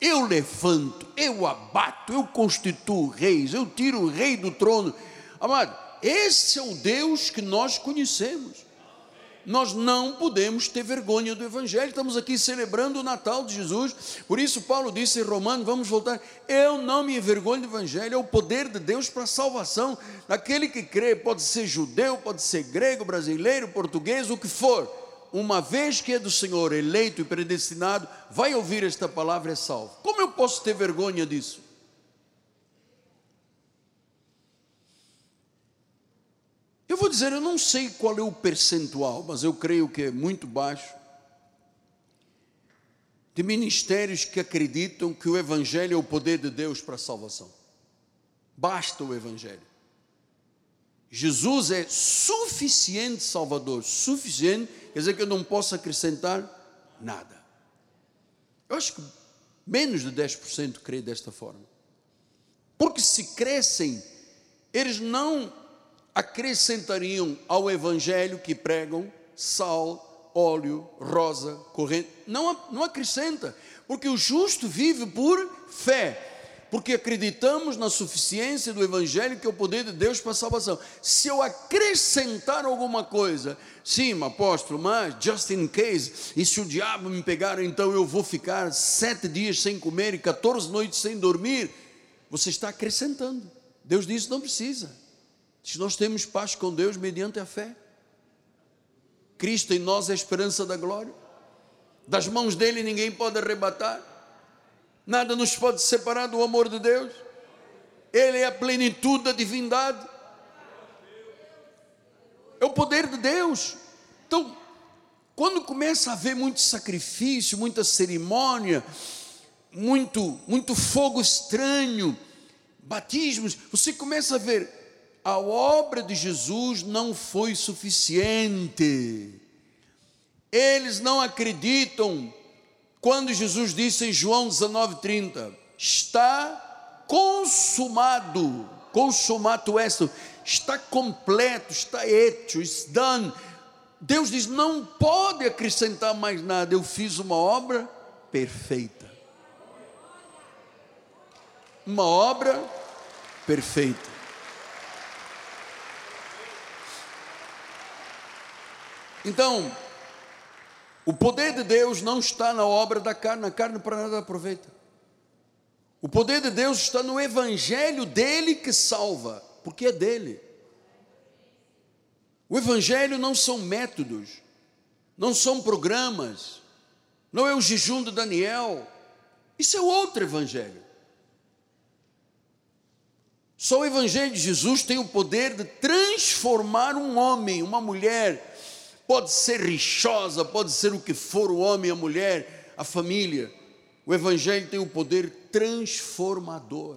Eu levanto, eu abato, eu constituo reis, eu tiro o rei do trono. Amado, esse é o Deus que nós conhecemos nós não podemos ter vergonha do Evangelho. Estamos aqui celebrando o Natal de Jesus. Por isso, Paulo disse em Romanos: vamos voltar. Eu não me envergonho do Evangelho, é o poder de Deus para a salvação daquele que crê. Pode ser judeu, pode ser grego, brasileiro, português, o que for. Uma vez que é do Senhor, eleito e predestinado, vai ouvir esta palavra é salvo. Como eu posso ter vergonha disso? Eu vou dizer, eu não sei qual é o percentual, mas eu creio que é muito baixo, de ministérios que acreditam que o Evangelho é o poder de Deus para a salvação. Basta o Evangelho. Jesus é suficiente Salvador, suficiente, quer dizer que eu não posso acrescentar nada. Eu acho que menos de 10% crê desta forma. Porque se crescem, eles não acrescentariam ao evangelho que pregam sal, óleo, rosa, corrente. Não, não acrescenta, porque o justo vive por fé. Porque acreditamos na suficiência do Evangelho, que é o poder de Deus para a salvação. Se eu acrescentar alguma coisa, sim, apóstolo, mas just in case, e se o diabo me pegar, então eu vou ficar sete dias sem comer e 14 noites sem dormir. Você está acrescentando. Deus disse: não precisa. Se nós temos paz com Deus mediante a fé. Cristo em nós é a esperança da glória. Das mãos dele ninguém pode arrebatar. Nada nos pode separar do amor de Deus. Ele é a plenitude da divindade. É o poder de Deus. Então, quando começa a haver muito sacrifício, muita cerimônia, muito, muito fogo estranho, batismos, você começa a ver a obra de Jesus não foi suficiente. Eles não acreditam quando Jesus disse em João 19:30, está consumado, consumato esto, está completo, está hecho, it's done. Deus diz: não pode acrescentar mais nada, eu fiz uma obra perfeita. Uma obra perfeita. Então, o poder de Deus não está na obra da carne, a carne para nada aproveita. O poder de Deus está no evangelho dele que salva. porque é dele. O Evangelho não são métodos, não são programas, não é o jejum de Daniel, isso é outro Evangelho. Só o Evangelho de Jesus tem o poder de transformar um homem, uma mulher, pode ser rixosa, pode ser o que for o homem, a mulher, a família. O Evangelho tem o poder transformador.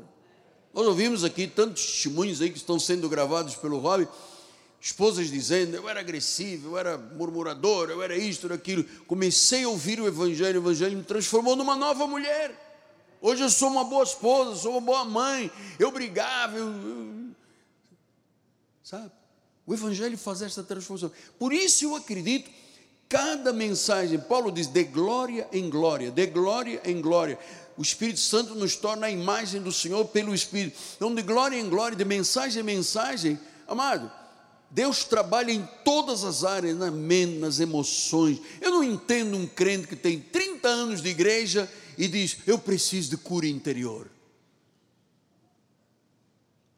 Nós ouvimos aqui tantos testemunhos aí que estão sendo gravados pelo Rob, esposas dizendo: eu era agressivo, eu era murmurador, eu era isto, era aquilo. Comecei a ouvir o Evangelho, o Evangelho me transformou numa nova mulher. Hoje eu sou uma boa esposa, sou uma boa mãe. Eu brigava, eu, eu, sabe? O Evangelho faz esta transformação. Por isso eu acredito, cada mensagem, Paulo diz, de glória em glória, de glória em glória. O Espírito Santo nos torna a imagem do Senhor pelo Espírito. Então, de glória em glória, de mensagem em mensagem, amado, Deus trabalha em todas as áreas, na mente, nas emoções. Eu não entendo um crente que tem 30 anos de igreja e diz: Eu preciso de cura interior.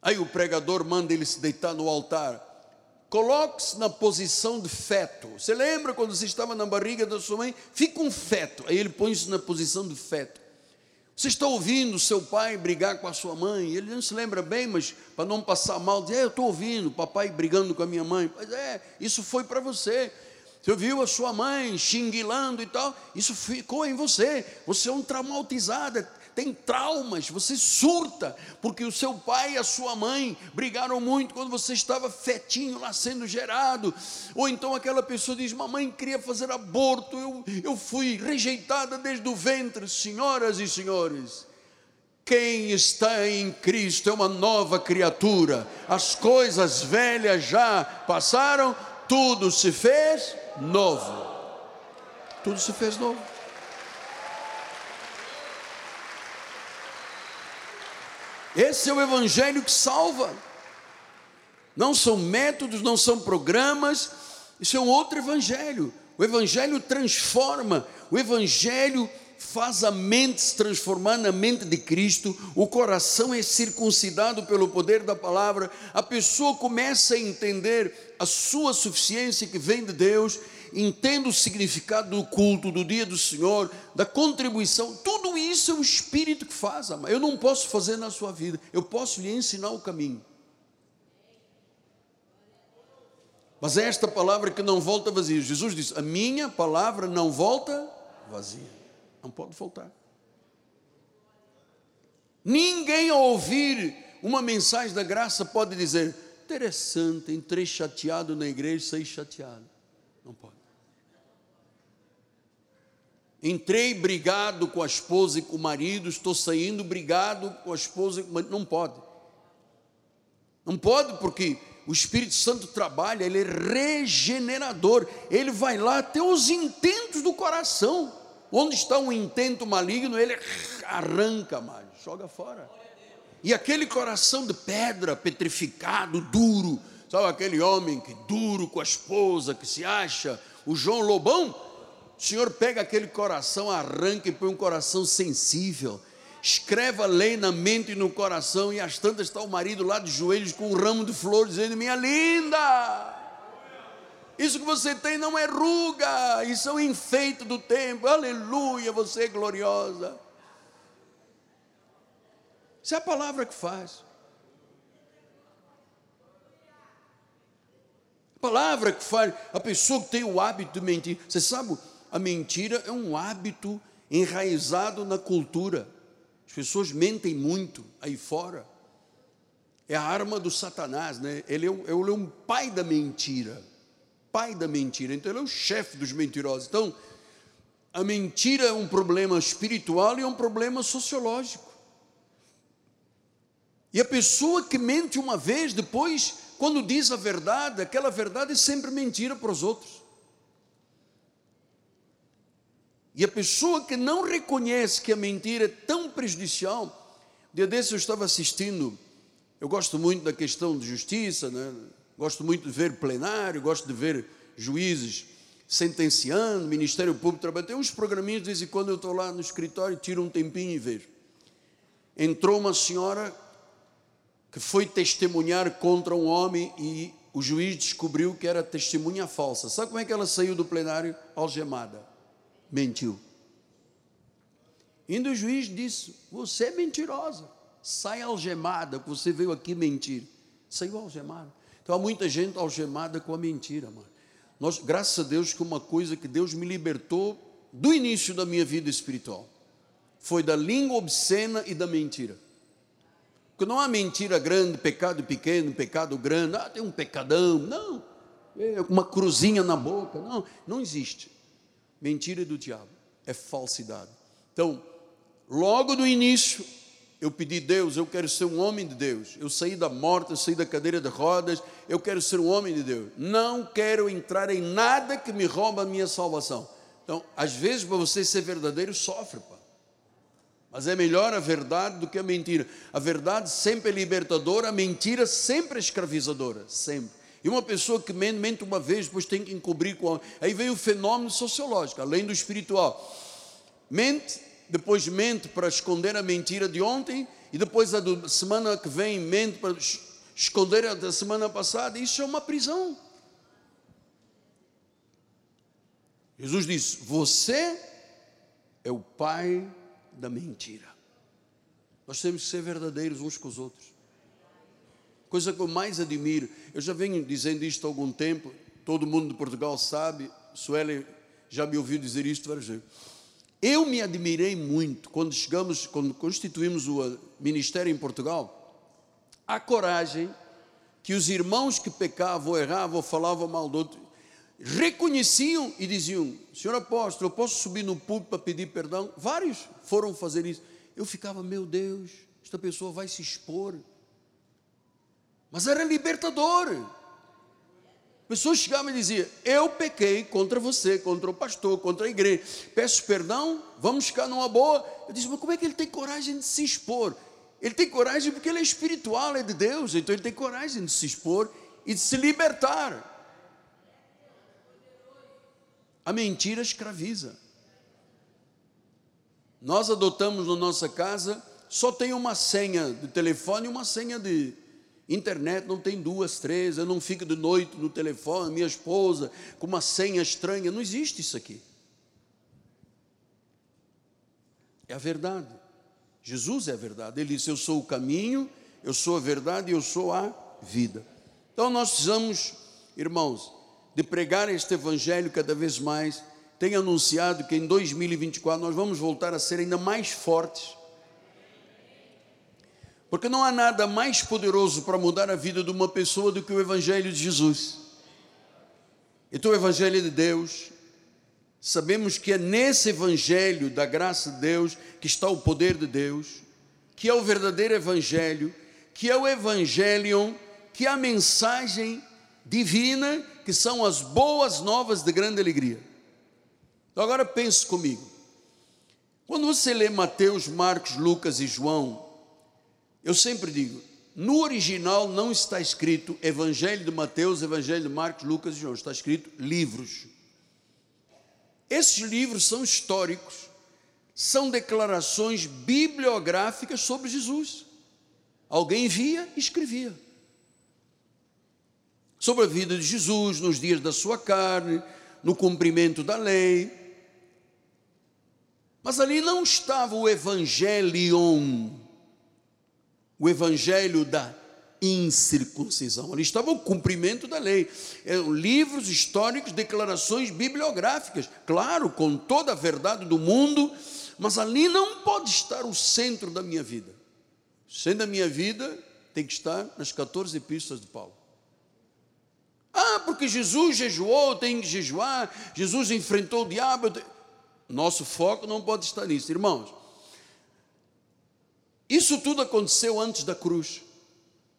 Aí o pregador manda ele se deitar no altar. Coloque-se na posição de feto. Você lembra quando você estava na barriga da sua mãe? Fica um feto. Aí ele põe-se na posição de feto. Você está ouvindo seu pai brigar com a sua mãe? Ele não se lembra bem, mas para não passar mal, diz: é, Eu estou ouvindo papai brigando com a minha mãe. Mas é, isso foi para você. Você viu a sua mãe xinguilando e tal, isso ficou em você. Você é um traumatizado, tem traumas, você surta, porque o seu pai e a sua mãe brigaram muito quando você estava fetinho lá sendo gerado. Ou então aquela pessoa diz: Mamãe queria fazer aborto, eu, eu fui rejeitada desde o ventre. Senhoras e senhores, quem está em Cristo é uma nova criatura, as coisas velhas já passaram, tudo se fez novo. Tudo se fez novo. Esse é o evangelho que salva. Não são métodos, não são programas, isso é um outro evangelho. O evangelho transforma, o evangelho faz a mente se transformar na mente de Cristo, o coração é circuncidado pelo poder da palavra, a pessoa começa a entender a sua suficiência que vem de Deus, entende o significado do culto, do dia do Senhor, da contribuição, tudo isso é o Espírito que faz, eu não posso fazer na sua vida, eu posso lhe ensinar o caminho. Mas é esta palavra que não volta vazia. Jesus disse: A minha palavra não volta vazia. Não pode faltar. Ninguém ao ouvir uma mensagem da graça pode dizer: interessante, entrei chateado na igreja, saí chateado. Não pode. Entrei brigado com a esposa e com o marido, estou saindo brigado com a esposa e com o marido. Não pode. Não pode porque o Espírito Santo trabalha, ele é regenerador, ele vai lá até os intentos do coração. Onde está um intento maligno, ele arranca mais, joga fora. E aquele coração de pedra, petrificado, duro, sabe aquele homem que duro com a esposa, que se acha o João Lobão? Senhor pega aquele coração, arranca e põe um coração sensível. Escreva lei na mente e no coração, e às tantas está o marido lá de joelhos com um ramo de flores, dizendo: Minha linda, isso que você tem não é ruga, isso é um enfeite do tempo. Aleluia, você é gloriosa. Isso é a palavra que faz. A palavra que faz. A pessoa que tem o hábito de mentir. Você sabe, a mentira é um hábito enraizado na cultura. As pessoas mentem muito aí fora. É a arma do Satanás, né? Ele é um, ele é um pai da mentira pai da mentira, então ele é o chefe dos mentirosos. Então, a mentira é um problema espiritual e é um problema sociológico. E a pessoa que mente uma vez, depois, quando diz a verdade, aquela verdade é sempre mentira para os outros. E a pessoa que não reconhece que a mentira é tão prejudicial, dia desse eu estava assistindo, eu gosto muito da questão de justiça, né? gosto muito de ver plenário, gosto de ver juízes sentenciando, Ministério Público trabalhando. Tem uns programinhas, de vez em quando eu estou lá no escritório, tiro um tempinho e vejo. Entrou uma senhora que foi testemunhar contra um homem e o juiz descobriu que era testemunha falsa. Sabe como é que ela saiu do plenário? Algemada. Mentiu. Indo o juiz disse: Você é mentirosa. Sai algemada, que você veio aqui mentir. Saiu algemada. Então há muita gente algemada com a mentira, mano. Nós, graças a Deus, que uma coisa que Deus me libertou do início da minha vida espiritual foi da língua obscena e da mentira. Porque não há mentira grande, pecado pequeno, pecado grande, ah, tem um pecadão. Não, é uma cruzinha na boca. Não, não existe. Mentira do diabo, é falsidade. Então, logo no início, eu pedi, Deus, eu quero ser um homem de Deus. Eu saí da morte, eu saí da cadeira de rodas, eu quero ser um homem de Deus. Não quero entrar em nada que me rouba a minha salvação. Então, às vezes, para você ser verdadeiro, sofre, pá. Mas é melhor a verdade do que a mentira. A verdade sempre é libertadora, a mentira sempre é escravizadora, sempre. E uma pessoa que mente, uma vez, depois tem que encobrir com. Aí vem o fenômeno sociológico, além do espiritual. Mente, depois mente para esconder a mentira de ontem, e depois a do semana que vem mente para esconder a da semana passada. Isso é uma prisão. Jesus disse: Você é o pai da mentira. Nós temos que ser verdadeiros uns com os outros. Coisa que eu mais admiro, eu já venho dizendo isto há algum tempo, todo mundo de Portugal sabe, Sueli já me ouviu dizer isto várias vezes. Eu me admirei muito quando chegamos, quando constituímos o ministério em Portugal, a coragem que os irmãos que pecavam, erravam, falavam mal do outro, reconheciam e diziam: Senhor apóstolo, eu posso subir no púlpito para pedir perdão? Vários foram fazer isso. Eu ficava, meu Deus, esta pessoa vai se expor. Mas era libertador. Pessoas chegavam e diziam: Eu pequei contra você, contra o pastor, contra a igreja. Peço perdão, vamos ficar numa boa. Eu disse: Mas como é que ele tem coragem de se expor? Ele tem coragem porque ele é espiritual, é de Deus, então ele tem coragem de se expor e de se libertar. A mentira escraviza. Nós adotamos na nossa casa, só tem uma senha de telefone e uma senha de internet, não tem duas, três, eu não fico de noite no telefone, minha esposa, com uma senha estranha, não existe isso aqui. É a verdade. Jesus é a verdade. Ele disse: Eu sou o caminho, eu sou a verdade e eu sou a vida. Então nós precisamos, irmãos, de pregar este evangelho cada vez mais. Tenho anunciado que em 2024 nós vamos voltar a ser ainda mais fortes. Porque não há nada mais poderoso para mudar a vida de uma pessoa do que o Evangelho de Jesus. Então, o Evangelho de Deus, sabemos que é nesse Evangelho da graça de Deus que está o poder de Deus, que é o verdadeiro Evangelho, que é o Evangelho, que é a mensagem divina, que são as boas novas de grande alegria. Então agora pense comigo. Quando você lê Mateus, Marcos, Lucas e João, eu sempre digo, no original não está escrito Evangelho de Mateus, Evangelho de Marcos, Lucas e João, está escrito livros. Esses livros são históricos, são declarações bibliográficas sobre Jesus. Alguém via e escrevia sobre a vida de Jesus nos dias da sua carne, no cumprimento da lei. Mas ali não estava o evangelion, o evangelho da incircuncisão. Ali estava o cumprimento da lei. Eram livros históricos, declarações bibliográficas, claro, com toda a verdade do mundo, mas ali não pode estar o centro da minha vida. O centro da minha vida tem que estar nas 14 epístolas de Paulo. Ah, porque Jesus jejuou, tem que jejuar, Jesus enfrentou o diabo. Nosso foco não pode estar nisso, irmãos. Isso tudo aconteceu antes da cruz.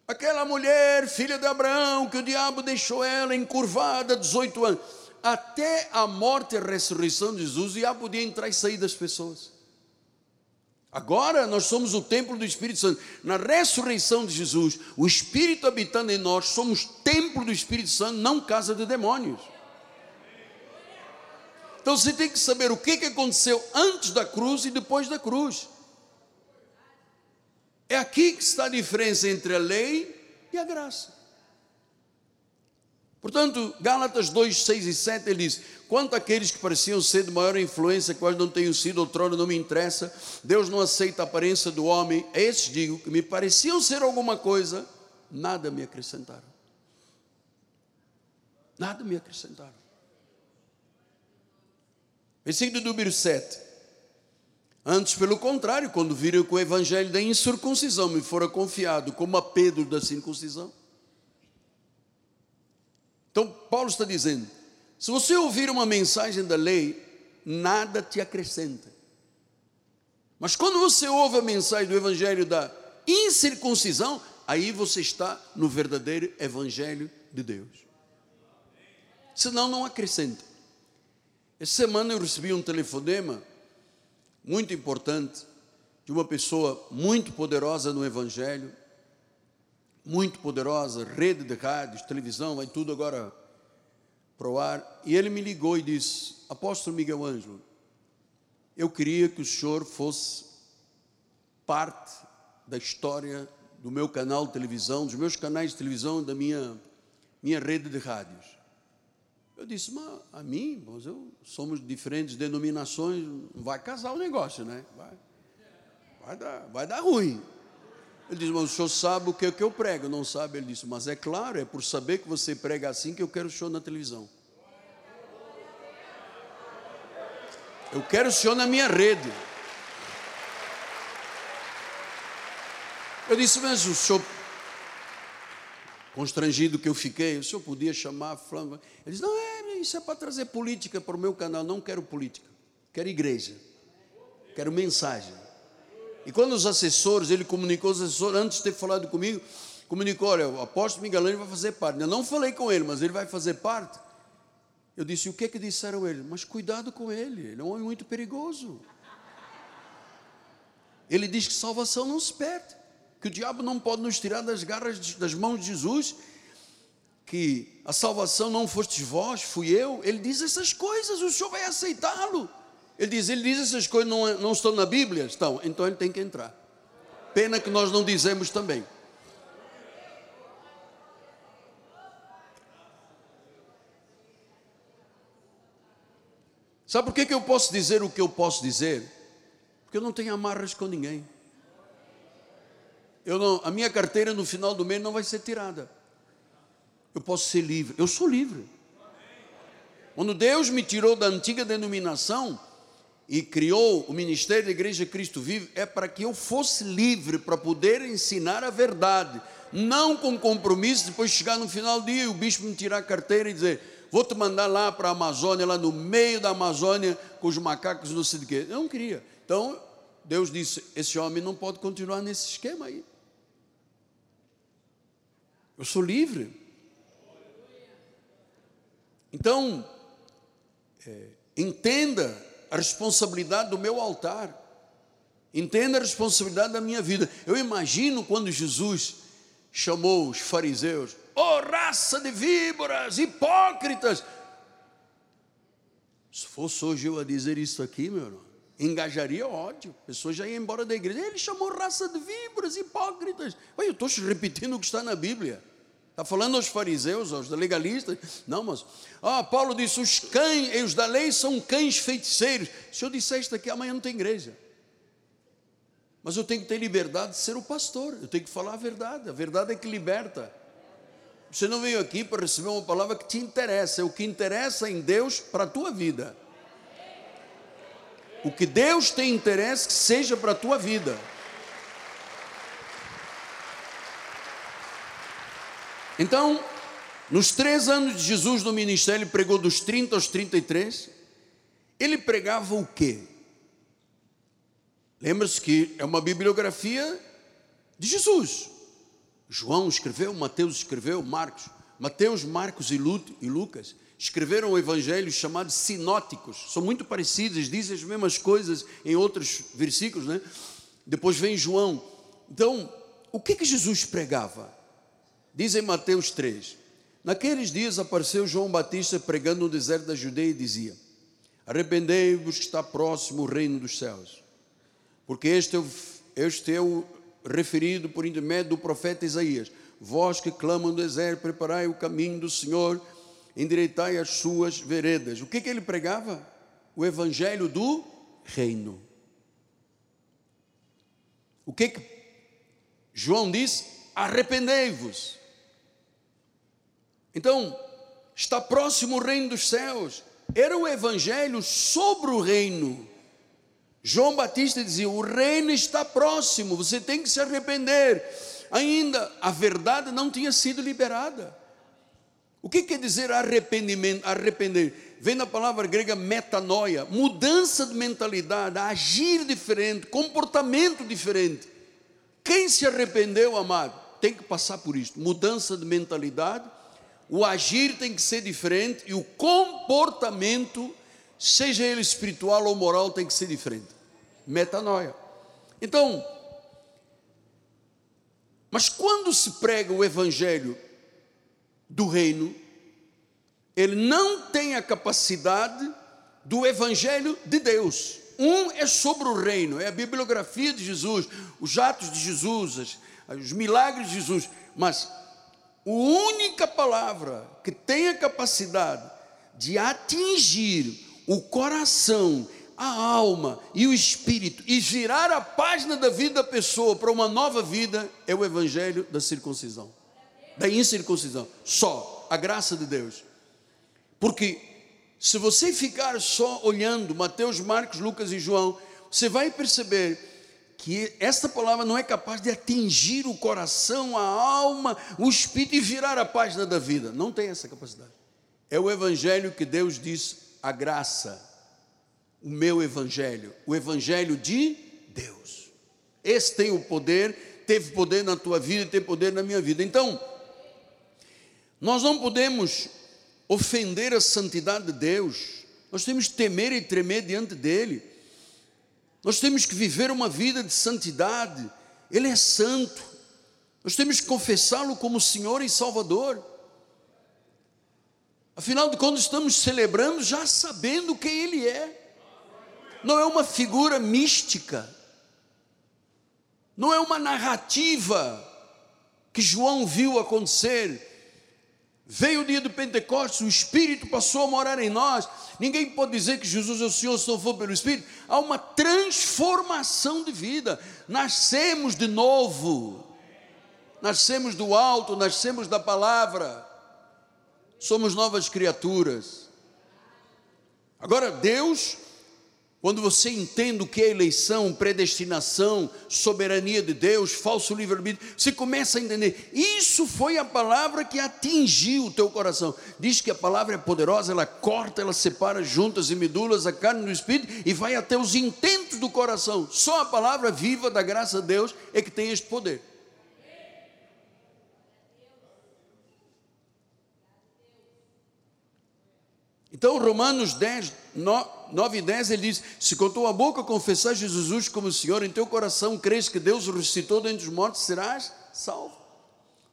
Aquela mulher, filha de Abraão, que o diabo deixou ela encurvada 18 anos. Até a morte e a ressurreição de Jesus, o diabo podia entrar e sair das pessoas. Agora nós somos o templo do Espírito Santo. Na ressurreição de Jesus, o Espírito habitando em nós, somos templo do Espírito Santo, não casa de demônios. Então você tem que saber o que aconteceu antes da cruz e depois da cruz. É aqui que está a diferença entre a lei e a graça. Portanto, Gálatas 2, 6 e 7, ele diz: Quanto àqueles que pareciam ser de maior influência, quais não tenham sido outrora, não me interessa, Deus não aceita a aparência do homem, a esses digo que me pareciam ser alguma coisa, nada me acrescentaram. Nada me acrescentaram. Versículo número 7. Antes, pelo contrário, quando viram que o evangelho da incircuncisão me fora confiado como a Pedro da circuncisão, então, Paulo está dizendo: se você ouvir uma mensagem da lei, nada te acrescenta. Mas quando você ouve a mensagem do evangelho da incircuncisão, aí você está no verdadeiro evangelho de Deus. Senão, não acrescenta. Essa semana eu recebi um telefonema muito importante de uma pessoa muito poderosa no evangelho muito poderosa, rede de rádios, televisão, vai tudo agora para o ar. E ele me ligou e disse: Apóstolo Miguel Ângelo, eu queria que o senhor fosse parte da história do meu canal de televisão, dos meus canais de televisão, da minha, minha rede de rádios. Eu disse, mas a mim, mas eu, somos diferentes denominações, vai casar o negócio, né? Vai, vai, dar, vai dar ruim. Ele disse, mas o senhor sabe o que, é que eu prego? Não sabe? Ele disse, mas é claro, é por saber que você prega assim que eu quero o senhor na televisão. Eu quero o senhor na minha rede. Eu disse, mas o senhor, constrangido que eu fiquei, o senhor podia chamar Flávio? Ele disse, não, é, isso é para trazer política para o meu canal. Não quero política, quero igreja, quero mensagem. E quando os assessores, ele comunicou os assessores, antes de ter falado comigo, comunicou, olha, o apóstolo Miguelani vai fazer parte. Eu não falei com ele, mas ele vai fazer parte. Eu disse, o que é que disseram ele? Mas cuidado com ele, ele é um homem muito perigoso. Ele diz que salvação não se perde, que o diabo não pode nos tirar das garras das mãos de Jesus, que a salvação não foste vós, fui eu. Ele diz essas coisas, o senhor vai aceitá-lo. Ele diz, ele diz essas coisas não, não estão na Bíblia? Estão, então ele tem que entrar. Pena que nós não dizemos também. Sabe por que, que eu posso dizer o que eu posso dizer? Porque eu não tenho amarras com ninguém. Eu não, a minha carteira no final do mês não vai ser tirada. Eu posso ser livre. Eu sou livre. Quando Deus me tirou da antiga denominação, e criou o ministério da Igreja Cristo Vive é para que eu fosse livre para poder ensinar a verdade, não com compromisso depois chegar no final do dia e o bispo me tirar a carteira e dizer: "Vou te mandar lá para a Amazônia, lá no meio da Amazônia com os macacos não sei de quê". Eu não queria. Então, Deus disse: "Esse homem não pode continuar nesse esquema aí". Eu sou livre. Então, é, entenda a responsabilidade do meu altar. Entenda a responsabilidade da minha vida. Eu imagino quando Jesus chamou os fariseus, oh raça de víboras, hipócritas. Se fosse hoje eu a dizer isso aqui, meu irmão, engajaria ódio. A pessoa já ia embora da igreja. Ele chamou raça de víboras, hipócritas. Ué, eu estou repetindo o que está na Bíblia. Está falando aos fariseus, aos legalistas? Não, mas. Ah, Paulo disse: os cães, os da lei são cães feiticeiros. Se eu disser isto aqui, amanhã não tem igreja. Mas eu tenho que ter liberdade de ser o pastor. Eu tenho que falar a verdade. A verdade é que liberta. Você não veio aqui para receber uma palavra que te interessa. É o que interessa em Deus para a tua vida. O que Deus tem interesse que seja para a tua vida. Então, nos três anos de Jesus no ministério, ele pregou dos 30 aos 33. Ele pregava o quê? Lembra-se que é uma bibliografia de Jesus. João escreveu, Mateus escreveu, Marcos. Mateus, Marcos e Lucas escreveram o evangelho chamado sinóticos. São muito parecidos, dizem as mesmas coisas em outros versículos, né? Depois vem João. Então, o que que Jesus pregava? Diz em Mateus 3: Naqueles dias apareceu João Batista pregando no deserto da Judeia e dizia: Arrependei-vos que está próximo o reino dos céus, porque este é o, este é o referido por intermédio do profeta Isaías: Vós que clamam do deserto, preparai o caminho do Senhor, endireitai as suas veredas. O que, que ele pregava? O evangelho do reino. O que, que João diz? Arrependei-vos. Então, está próximo o reino dos céus. Era o evangelho sobre o reino. João Batista dizia: o reino está próximo, você tem que se arrepender. Ainda a verdade não tinha sido liberada. O que quer dizer arrependimento? Arrepender vem da palavra grega metanoia, mudança de mentalidade, agir diferente, comportamento diferente. Quem se arrependeu, amado, tem que passar por isto: mudança de mentalidade, o agir tem que ser diferente e o comportamento, seja ele espiritual ou moral, tem que ser diferente. Metanoia. Então, mas quando se prega o evangelho do reino, ele não tem a capacidade do evangelho de Deus. Um é sobre o reino, é a bibliografia de Jesus, os atos de Jesus, os milagres de Jesus, mas a única palavra que tem a capacidade de atingir o coração, a alma e o espírito e girar a página da vida da pessoa para uma nova vida é o evangelho da circuncisão, da incircuncisão. Só a graça de Deus. Porque se você ficar só olhando Mateus, Marcos, Lucas e João, você vai perceber que esta palavra não é capaz de atingir o coração, a alma, o espírito e virar a página da vida. Não tem essa capacidade. É o evangelho que Deus diz, a graça, o meu evangelho, o evangelho de Deus. Esse tem o poder, teve poder na tua vida e tem poder na minha vida. Então, nós não podemos ofender a santidade de Deus, nós temos que temer e tremer diante dEle. Nós temos que viver uma vida de santidade. Ele é santo. Nós temos que confessá-lo como Senhor e Salvador. Afinal de contas, estamos celebrando já sabendo quem Ele é. Não é uma figura mística. Não é uma narrativa que João viu acontecer Veio o dia do Pentecostes, o Espírito passou a morar em nós. Ninguém pode dizer que Jesus é o Senhor se não for pelo Espírito. Há uma transformação de vida. Nascemos de novo. Nascemos do alto, nascemos da palavra. Somos novas criaturas. Agora, Deus quando você entende o que é eleição, predestinação, soberania de Deus, falso livre-arbítrio, você começa a entender. Isso foi a palavra que atingiu o teu coração. Diz que a palavra é poderosa, ela corta, ela separa juntas e medulas, a carne do espírito e vai até os intentos do coração. Só a palavra viva da graça de Deus é que tem este poder. Então, Romanos 10, 9 e 10, ele diz: Se com tua boca confessar Jesus como Senhor, em teu coração crês que Deus o ressuscitou dentre os mortos, serás salvo.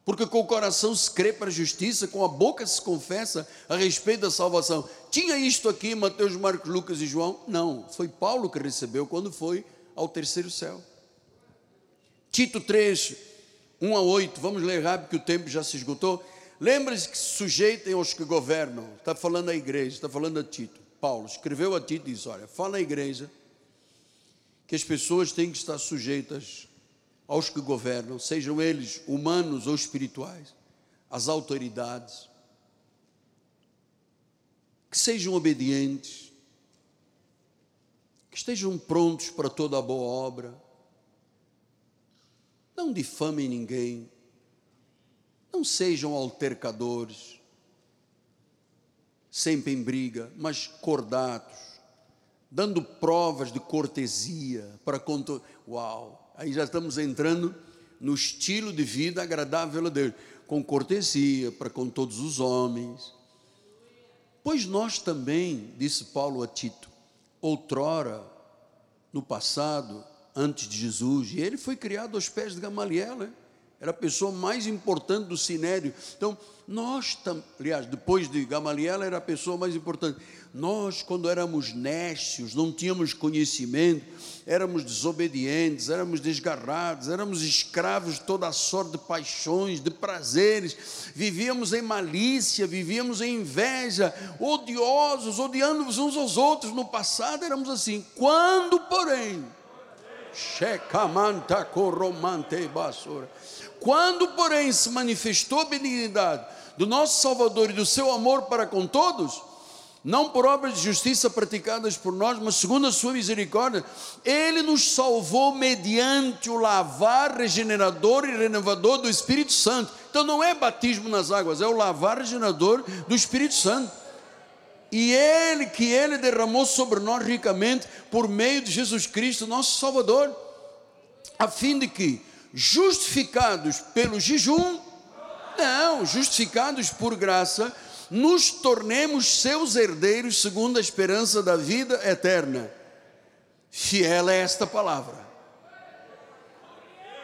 Porque com o coração se crê para a justiça, com a boca se confessa a respeito da salvação. Tinha isto aqui Mateus, Marcos, Lucas e João? Não, foi Paulo que recebeu quando foi ao terceiro céu. Tito 3, 1 a 8, vamos ler rápido que o tempo já se esgotou. Lembre-se que sujeitem aos que governam. Está falando a igreja, está falando a Tito. Paulo escreveu a Tito e diz: Olha, fala à igreja que as pessoas têm que estar sujeitas aos que governam, sejam eles humanos ou espirituais, às autoridades, que sejam obedientes, que estejam prontos para toda a boa obra, não difamem ninguém, não sejam altercadores, sempre em briga, mas cordatos, dando provas de cortesia para conto. Uau! Aí já estamos entrando no estilo de vida agradável a Deus, com cortesia para com todos os homens. Pois nós também, disse Paulo a Tito, outrora, no passado, antes de Jesus, e ele foi criado aos pés de Gamaliel, né? Era a pessoa mais importante do sinédrio. Então, nós, aliás, depois de Gamaliel, era a pessoa mais importante. Nós, quando éramos nécios, não tínhamos conhecimento, éramos desobedientes, éramos desgarrados, éramos escravos de toda a sorte de paixões, de prazeres, vivíamos em malícia, vivíamos em inveja, odiosos, odiando-nos uns aos outros. No passado éramos assim. Quando, porém, Checamanta corromante basura quando, porém, se manifestou a benignidade do nosso Salvador e do seu amor para com todos, não por obras de justiça praticadas por nós, mas segundo a sua misericórdia, ele nos salvou mediante o lavar regenerador e renovador do Espírito Santo. Então não é batismo nas águas, é o lavar regenerador do Espírito Santo. E ele que ele derramou sobre nós ricamente por meio de Jesus Cristo, nosso Salvador, a fim de que justificados pelo jejum, não, justificados por graça, nos tornemos seus herdeiros segundo a esperança da vida eterna. Fiel é esta palavra.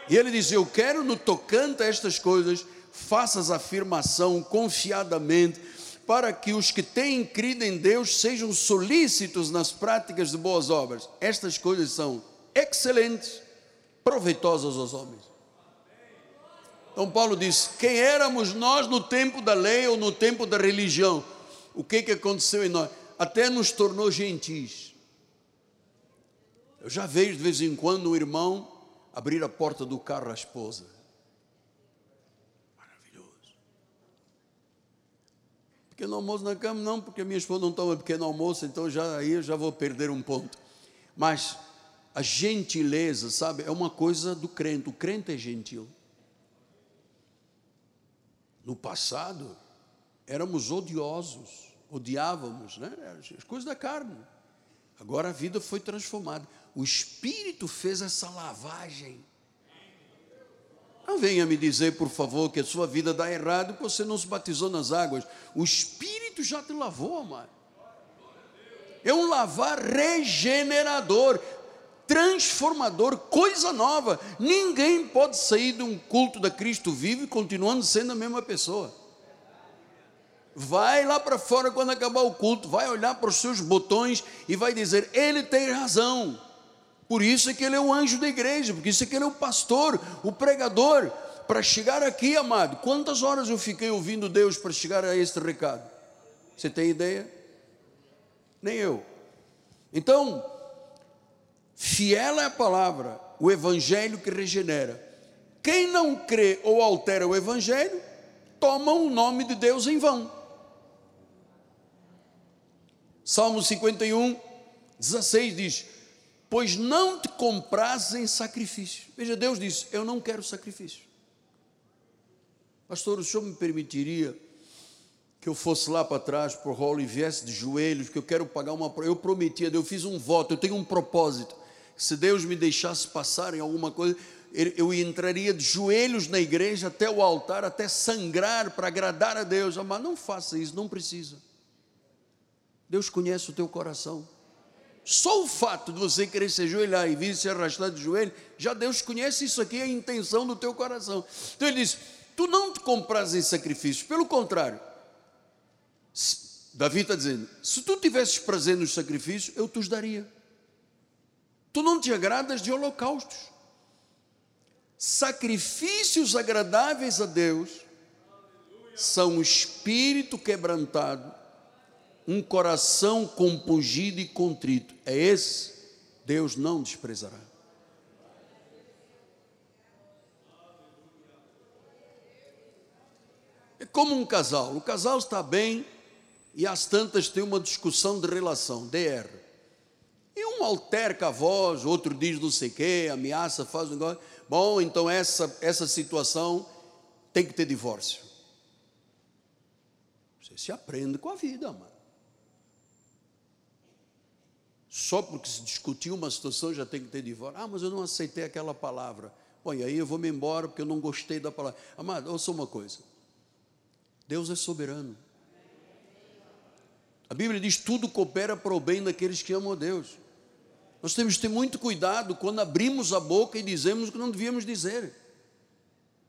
E ele diz: Eu quero no tocante a estas coisas, faças afirmação confiadamente, para que os que têm crido em Deus sejam solícitos nas práticas de boas obras. Estas coisas são excelentes proveitosas aos homens. Então Paulo diz: quem éramos nós no tempo da lei ou no tempo da religião? O que, que aconteceu em nós? Até nos tornou gentis. Eu já vejo de vez em quando um irmão abrir a porta do carro à esposa. Maravilhoso. Pequeno almoço na cama, não, porque a minha esposa não toma pequeno almoço, então já aí eu já vou perder um ponto. Mas a gentileza, sabe, é uma coisa do crente. O crente é gentil. No passado, éramos odiosos, odiávamos, né? as coisas da carne. Agora a vida foi transformada. O Espírito fez essa lavagem. Não venha me dizer, por favor, que a sua vida dá errado e você não se batizou nas águas. O Espírito já te lavou, amado. É um lavar regenerador transformador, coisa nova. Ninguém pode sair de um culto da Cristo vivo continuando sendo a mesma pessoa. Vai lá para fora quando acabar o culto, vai olhar para os seus botões e vai dizer: Ele tem razão. Por isso é que ele é o anjo da igreja, porque isso é que ele é o pastor, o pregador. Para chegar aqui, amado, quantas horas eu fiquei ouvindo Deus para chegar a este recado? Você tem ideia? Nem eu. Então, Fiel é a palavra, o evangelho que regenera. Quem não crê ou altera o evangelho, toma o nome de Deus em vão. Salmo 51, 16 diz: Pois não te compras em sacrifício. Veja, Deus diz: Eu não quero sacrifício. Pastor, o senhor me permitiria que eu fosse lá para trás para o rolo e viesse de joelhos, que eu quero pagar uma. Eu prometia, eu fiz um voto, eu tenho um propósito se Deus me deixasse passar em alguma coisa, eu entraria de joelhos na igreja até o altar, até sangrar para agradar a Deus. Mas não faça isso, não precisa. Deus conhece o teu coração. Só o fato de você querer se ajoelhar e vir se arrastar de joelho, já Deus conhece isso aqui, a intenção do teu coração. Então ele diz: Tu não te compras em sacrifício, pelo contrário. Davi está dizendo: Se tu tivesses prazer nos sacrifícios, eu te os daria. Tu não te agradas de holocaustos. Sacrifícios agradáveis a Deus são o espírito quebrantado, um coração compungido e contrito. É esse Deus não desprezará. É como um casal. O casal está bem e as tantas têm uma discussão de relação, DR. E um alterca a voz, outro diz não sei o quê, ameaça, faz um negócio. Bom, então essa, essa situação tem que ter divórcio. Você se aprende com a vida, mano. Só porque se discutiu uma situação já tem que ter divórcio. Ah, mas eu não aceitei aquela palavra. Bom, e aí eu vou me embora porque eu não gostei da palavra. Amado, ouça uma coisa. Deus é soberano. A Bíblia diz: tudo coopera para o bem daqueles que amam a Deus. Nós temos que ter muito cuidado quando abrimos a boca e dizemos o que não devíamos dizer.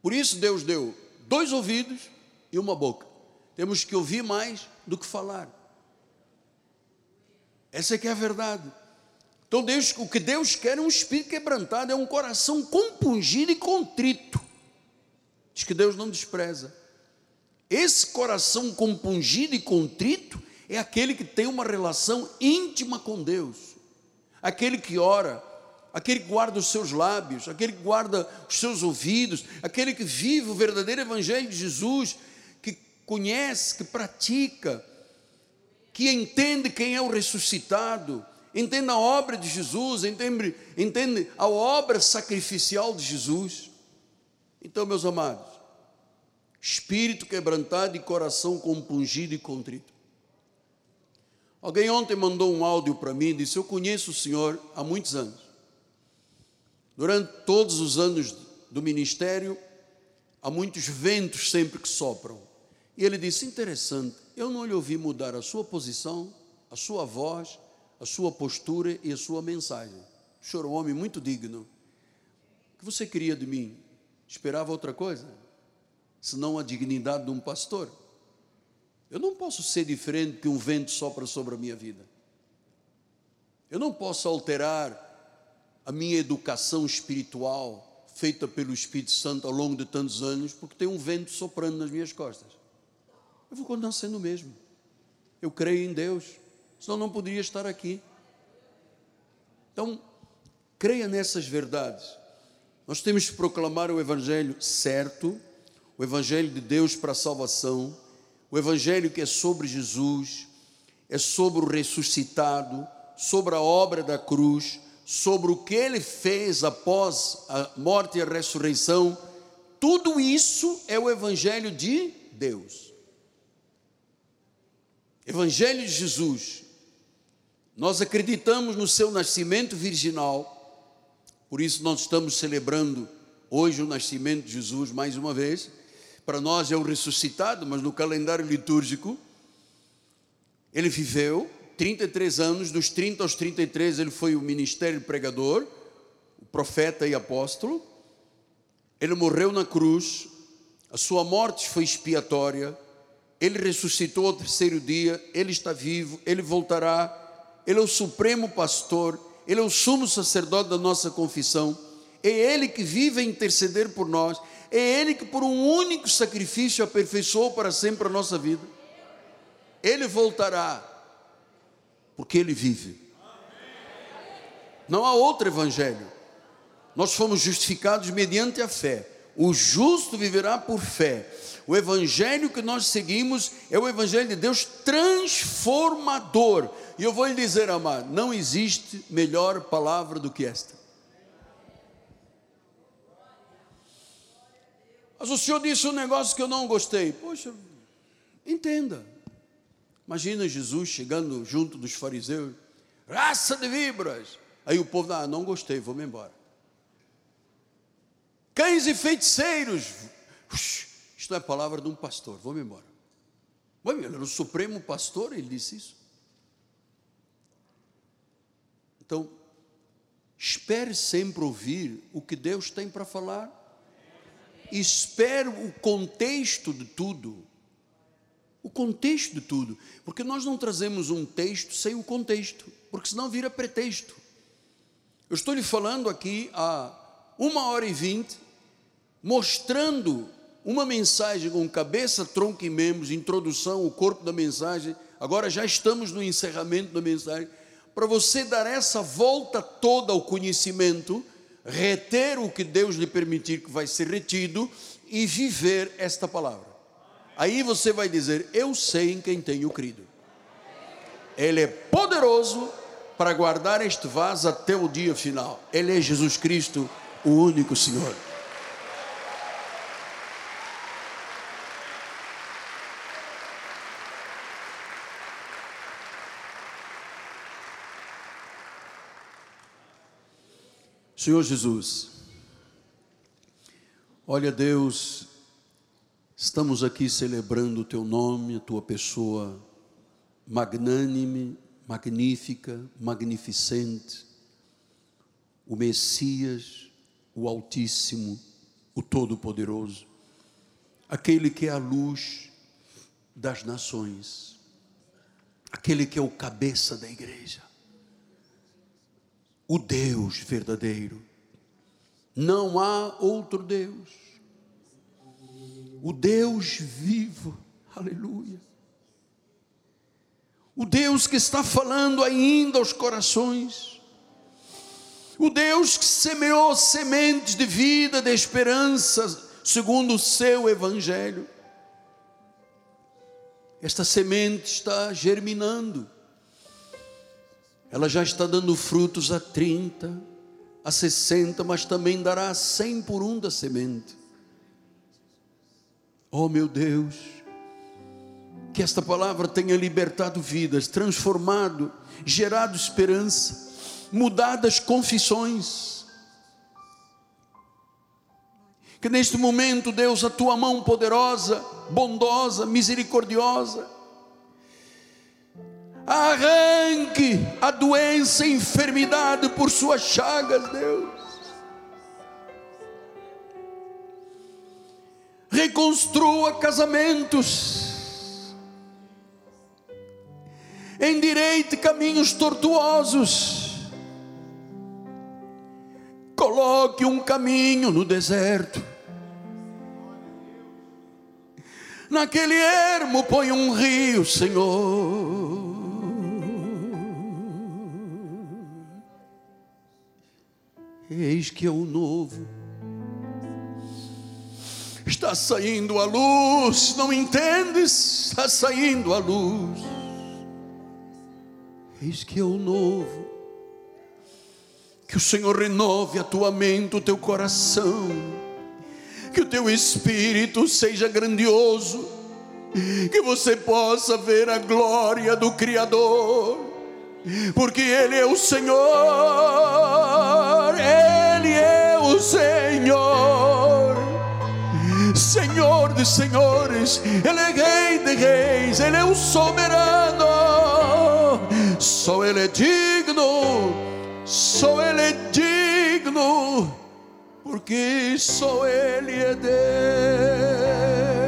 Por isso Deus deu dois ouvidos e uma boca. Temos que ouvir mais do que falar. Essa é que é a verdade. Então Deus, o que Deus quer é um espírito quebrantado, é um coração compungido e contrito. Diz que Deus não despreza. Esse coração compungido e contrito é aquele que tem uma relação íntima com Deus, aquele que ora, aquele que guarda os seus lábios, aquele que guarda os seus ouvidos, aquele que vive o verdadeiro Evangelho de Jesus, que conhece, que pratica, que entende quem é o ressuscitado, entende a obra de Jesus, entende, entende a obra sacrificial de Jesus. Então, meus amados, espírito quebrantado e coração compungido e contrito. Alguém ontem mandou um áudio para mim e disse: Eu conheço o senhor há muitos anos. Durante todos os anos do ministério, há muitos ventos sempre que sopram. E ele disse: Interessante, eu não lhe ouvi mudar a sua posição, a sua voz, a sua postura e a sua mensagem. O senhor é um homem muito digno. O que você queria de mim? Esperava outra coisa? Senão a dignidade de um pastor. Eu não posso ser diferente que um vento sopra sobre a minha vida. Eu não posso alterar a minha educação espiritual feita pelo Espírito Santo ao longo de tantos anos porque tem um vento soprando nas minhas costas. Eu vou continuar sendo o mesmo. Eu creio em Deus, senão não poderia estar aqui. Então, creia nessas verdades. Nós temos que proclamar o Evangelho certo, o Evangelho de Deus para a salvação o Evangelho que é sobre Jesus, é sobre o ressuscitado, sobre a obra da cruz, sobre o que ele fez após a morte e a ressurreição. Tudo isso é o Evangelho de Deus. Evangelho de Jesus. Nós acreditamos no seu nascimento virginal, por isso nós estamos celebrando hoje o nascimento de Jesus mais uma vez para nós é o ressuscitado, mas no calendário litúrgico, ele viveu 33 anos, dos 30 aos 33 ele foi o ministério pregador, o profeta e apóstolo. Ele morreu na cruz, a sua morte foi expiatória, ele ressuscitou ao terceiro dia, ele está vivo, ele voltará, ele é o supremo pastor, ele é o sumo sacerdote da nossa confissão, é ele que vive a interceder por nós, é Ele que, por um único sacrifício, aperfeiçoou para sempre a nossa vida. Ele voltará, porque Ele vive. Não há outro evangelho. Nós fomos justificados mediante a fé. O justo viverá por fé. O evangelho que nós seguimos é o evangelho de Deus transformador. E eu vou lhe dizer, amado, não existe melhor palavra do que esta. Mas o senhor disse um negócio que eu não gostei. Poxa, entenda. Imagina Jesus chegando junto dos fariseus, raça de víboras. Aí o povo, ah, não gostei, vou-me embora. Cães e feiticeiros. Isto é a palavra de um pastor, vou-me embora. Ele era o supremo pastor, ele disse isso. Então, espere sempre ouvir o que Deus tem para falar espero o contexto de tudo. O contexto de tudo. Porque nós não trazemos um texto sem o contexto, porque senão vira pretexto. Eu estou lhe falando aqui há uma hora e vinte, mostrando uma mensagem com cabeça, tronco e membros, introdução, o corpo da mensagem. Agora já estamos no encerramento da mensagem. Para você dar essa volta toda ao conhecimento, reter o que Deus lhe permitir que vai ser retido e viver esta palavra. Aí você vai dizer: Eu sei em quem tenho crido. Ele é poderoso para guardar este vaso até o dia final. Ele é Jesus Cristo, o único Senhor. Senhor Jesus, olha Deus, estamos aqui celebrando o Teu nome, a Tua pessoa magnânime, magnífica, magnificente, o Messias, o Altíssimo, o Todo-Poderoso, aquele que é a luz das nações, aquele que é o cabeça da igreja, o Deus verdadeiro. Não há outro Deus, o Deus vivo, aleluia. O Deus que está falando ainda aos corações, o Deus que semeou sementes de vida, de esperança, segundo o seu evangelho. Esta semente está germinando, ela já está dando frutos a 30, a 60, mas também dará a 100 por um da semente. Oh meu Deus, que esta palavra tenha libertado vidas, transformado, gerado esperança, mudado as confissões. Que neste momento, Deus, a tua mão poderosa, bondosa, misericordiosa, arranque a doença, a enfermidade por suas chagas, Deus. Reconstrua casamentos endireite caminhos tortuosos, coloque um caminho no deserto, naquele ermo põe um rio, Senhor. Eis que é o novo. Está saindo a luz, não entendes? Está saindo a luz Eis que é o novo. Que o Senhor renove a tua mente, o teu coração. Que o teu espírito seja grandioso. Que você possa ver a glória do Criador. Porque Ele é o Senhor. Ele é o Senhor. Senhor de senhores, Ele é Rei de reis, Ele é o soberano só Ele é digno, só Ele é digno, porque só Ele é Deus.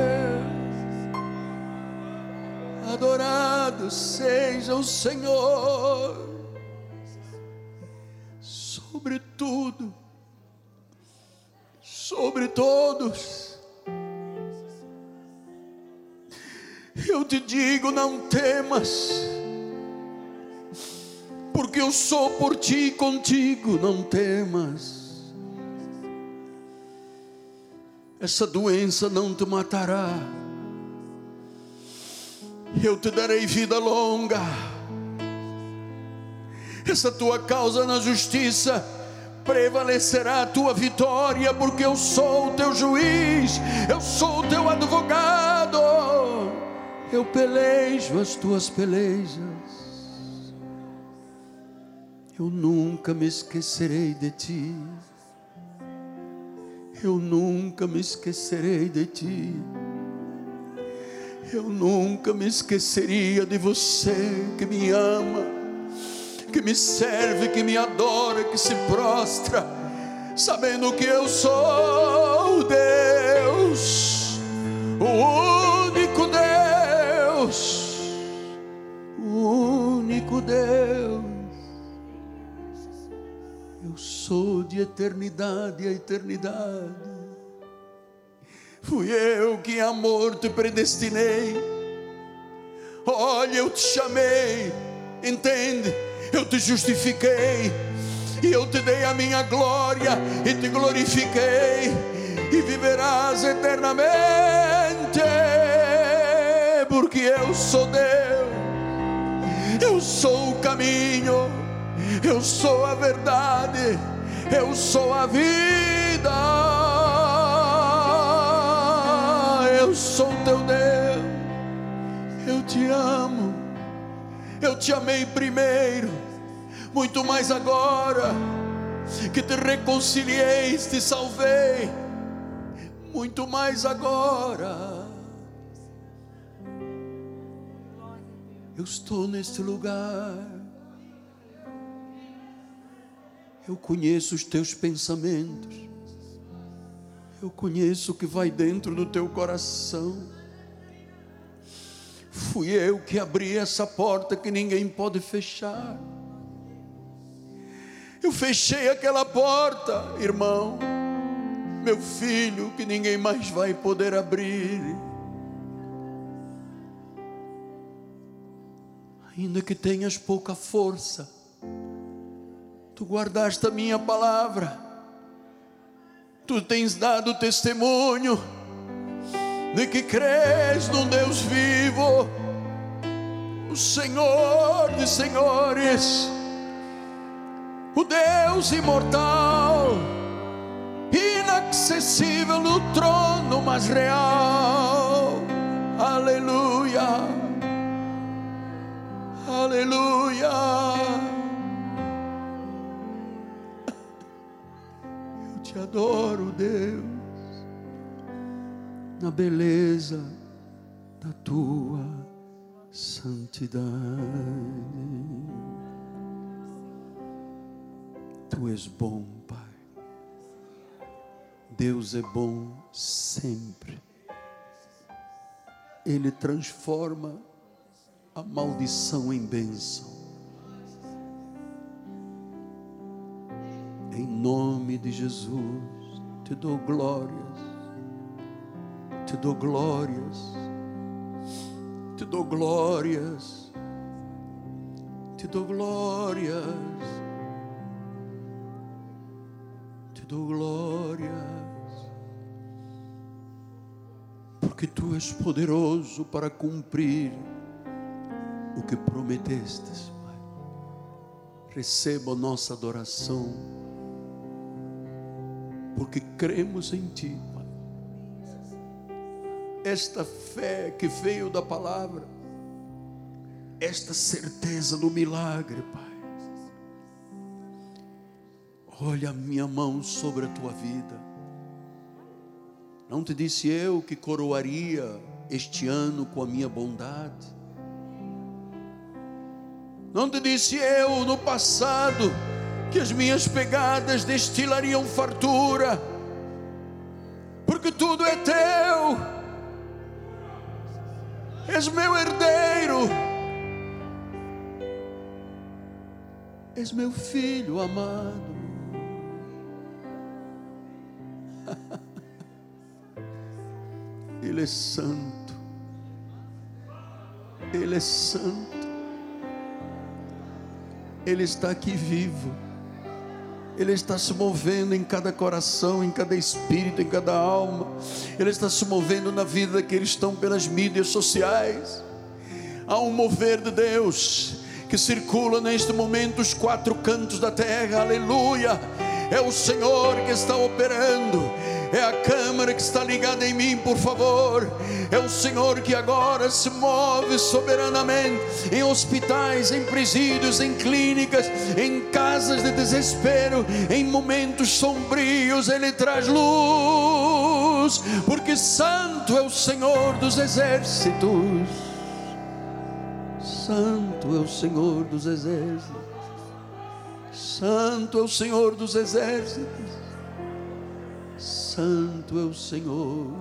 Adorado seja o Senhor, sobre tudo, sobre todos. Eu te digo: não temas porque eu sou por ti contigo, não temas. Essa doença não te matará. Eu te darei vida longa. Essa tua causa na justiça prevalecerá a tua vitória, porque eu sou o teu juiz, eu sou o teu advogado. Eu pelejo as tuas pelejas. Eu nunca me esquecerei de ti. Eu nunca me esquecerei de ti. Eu nunca me esqueceria de você que me ama, que me serve, que me adora, que se prostra, sabendo que eu sou Deus, o único Deus, o único Deus sou de eternidade a eternidade. Fui eu que amor te predestinei. Olha, eu te chamei, entende? Eu te justifiquei, e eu te dei a minha glória, e te glorifiquei, e viverás eternamente, porque eu sou Deus, eu sou o caminho, eu sou a verdade. Eu sou a vida, sou teu Deus, eu te amo, eu te amei primeiro, muito mais agora que te reconciliei, te salvei, muito mais agora. Eu estou neste lugar Eu conheço os teus pensamentos. Eu conheço o que vai dentro do teu coração. Fui eu que abri essa porta que ninguém pode fechar. Eu fechei aquela porta, irmão, meu filho, que ninguém mais vai poder abrir. Ainda que tenhas pouca força, tu guardaste a minha palavra, tu tens dado testemunho de que crês num Deus vivo, o Senhor de senhores, o Deus imortal, inacessível no trono mais real. Aleluia, aleluia. Adoro, Deus na beleza da tua santidade. Tu és bom, Pai. Deus é bom sempre. Ele transforma a maldição em bênção. Em nome de Jesus, te dou glórias. Te dou glórias, te dou glórias, te dou glórias, te dou glórias, porque tu és poderoso para cumprir o que prometestes, Pai. Receba nossa adoração, porque cremos em Ti esta fé que veio da palavra, esta certeza do milagre, Pai. Olha a minha mão sobre a tua vida. Não te disse eu que coroaria este ano com a minha bondade? Não te disse eu no passado que as minhas pegadas destilariam fartura? Porque tudo é teu és meu herdeiro, és meu filho amado. Ele é santo, Ele é santo, Ele está aqui vivo. Ele está se movendo em cada coração, em cada espírito, em cada alma. Ele está se movendo na vida daqueles que estão pelas mídias sociais. Há um mover de Deus que circula neste momento os quatro cantos da terra. Aleluia! É o Senhor que está operando é a câmara que está ligada em mim, por favor. É o Senhor que agora se move soberanamente em hospitais, em presídios, em clínicas, em casas de desespero, em momentos sombrios. Ele traz luz, porque Santo é o Senhor dos exércitos. Santo é o Senhor dos exércitos. Santo é o Senhor dos exércitos. Santo é o Senhor,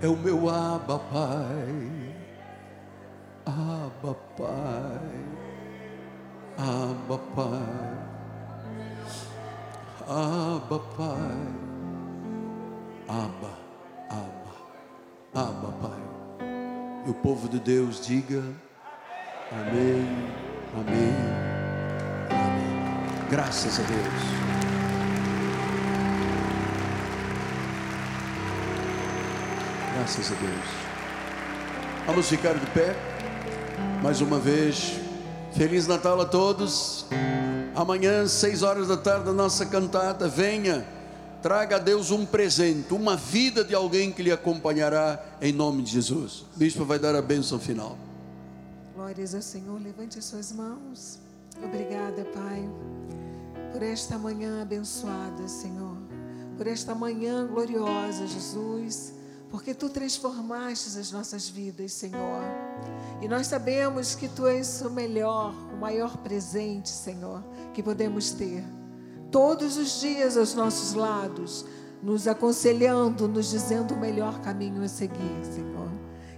é o meu Abba Pai, Abba Pai, Abba Pai, Abba Pai, Abba, Abba, Abba Pai. E o povo de Deus diga Amém, Amém, Amém. Graças a Deus. Graças a Deus. Vamos ficar de pé. Mais uma vez. Feliz Natal a todos. Amanhã, seis horas da tarde, a nossa cantada. Venha, traga a Deus um presente, uma vida de alguém que lhe acompanhará em nome de Jesus. O bispo vai dar a bênção final. Glórias ao Senhor. Levante as suas mãos. Obrigada, Pai, por esta manhã abençoada, Senhor. Por esta manhã gloriosa, Jesus porque tu transformaste as nossas vidas, Senhor. E nós sabemos que tu és o melhor, o maior presente, Senhor, que podemos ter. Todos os dias aos nossos lados, nos aconselhando, nos dizendo o melhor caminho a seguir, Senhor.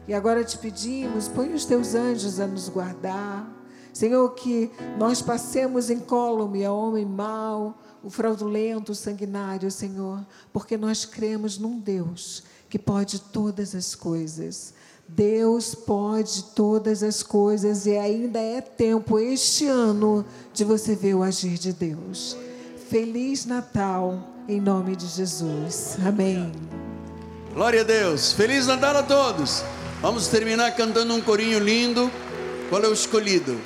E agora te pedimos, põe os teus anjos a nos guardar. Senhor, que nós passemos incólume a homem mau, o fraudulento, o sanguinário, Senhor, porque nós cremos num Deus que pode todas as coisas. Deus pode todas as coisas e ainda é tempo este ano de você ver o agir de Deus. Feliz Natal em nome de Jesus. Amém. Glória a Deus. Feliz Natal a todos. Vamos terminar cantando um corinho lindo. Qual é o escolhido?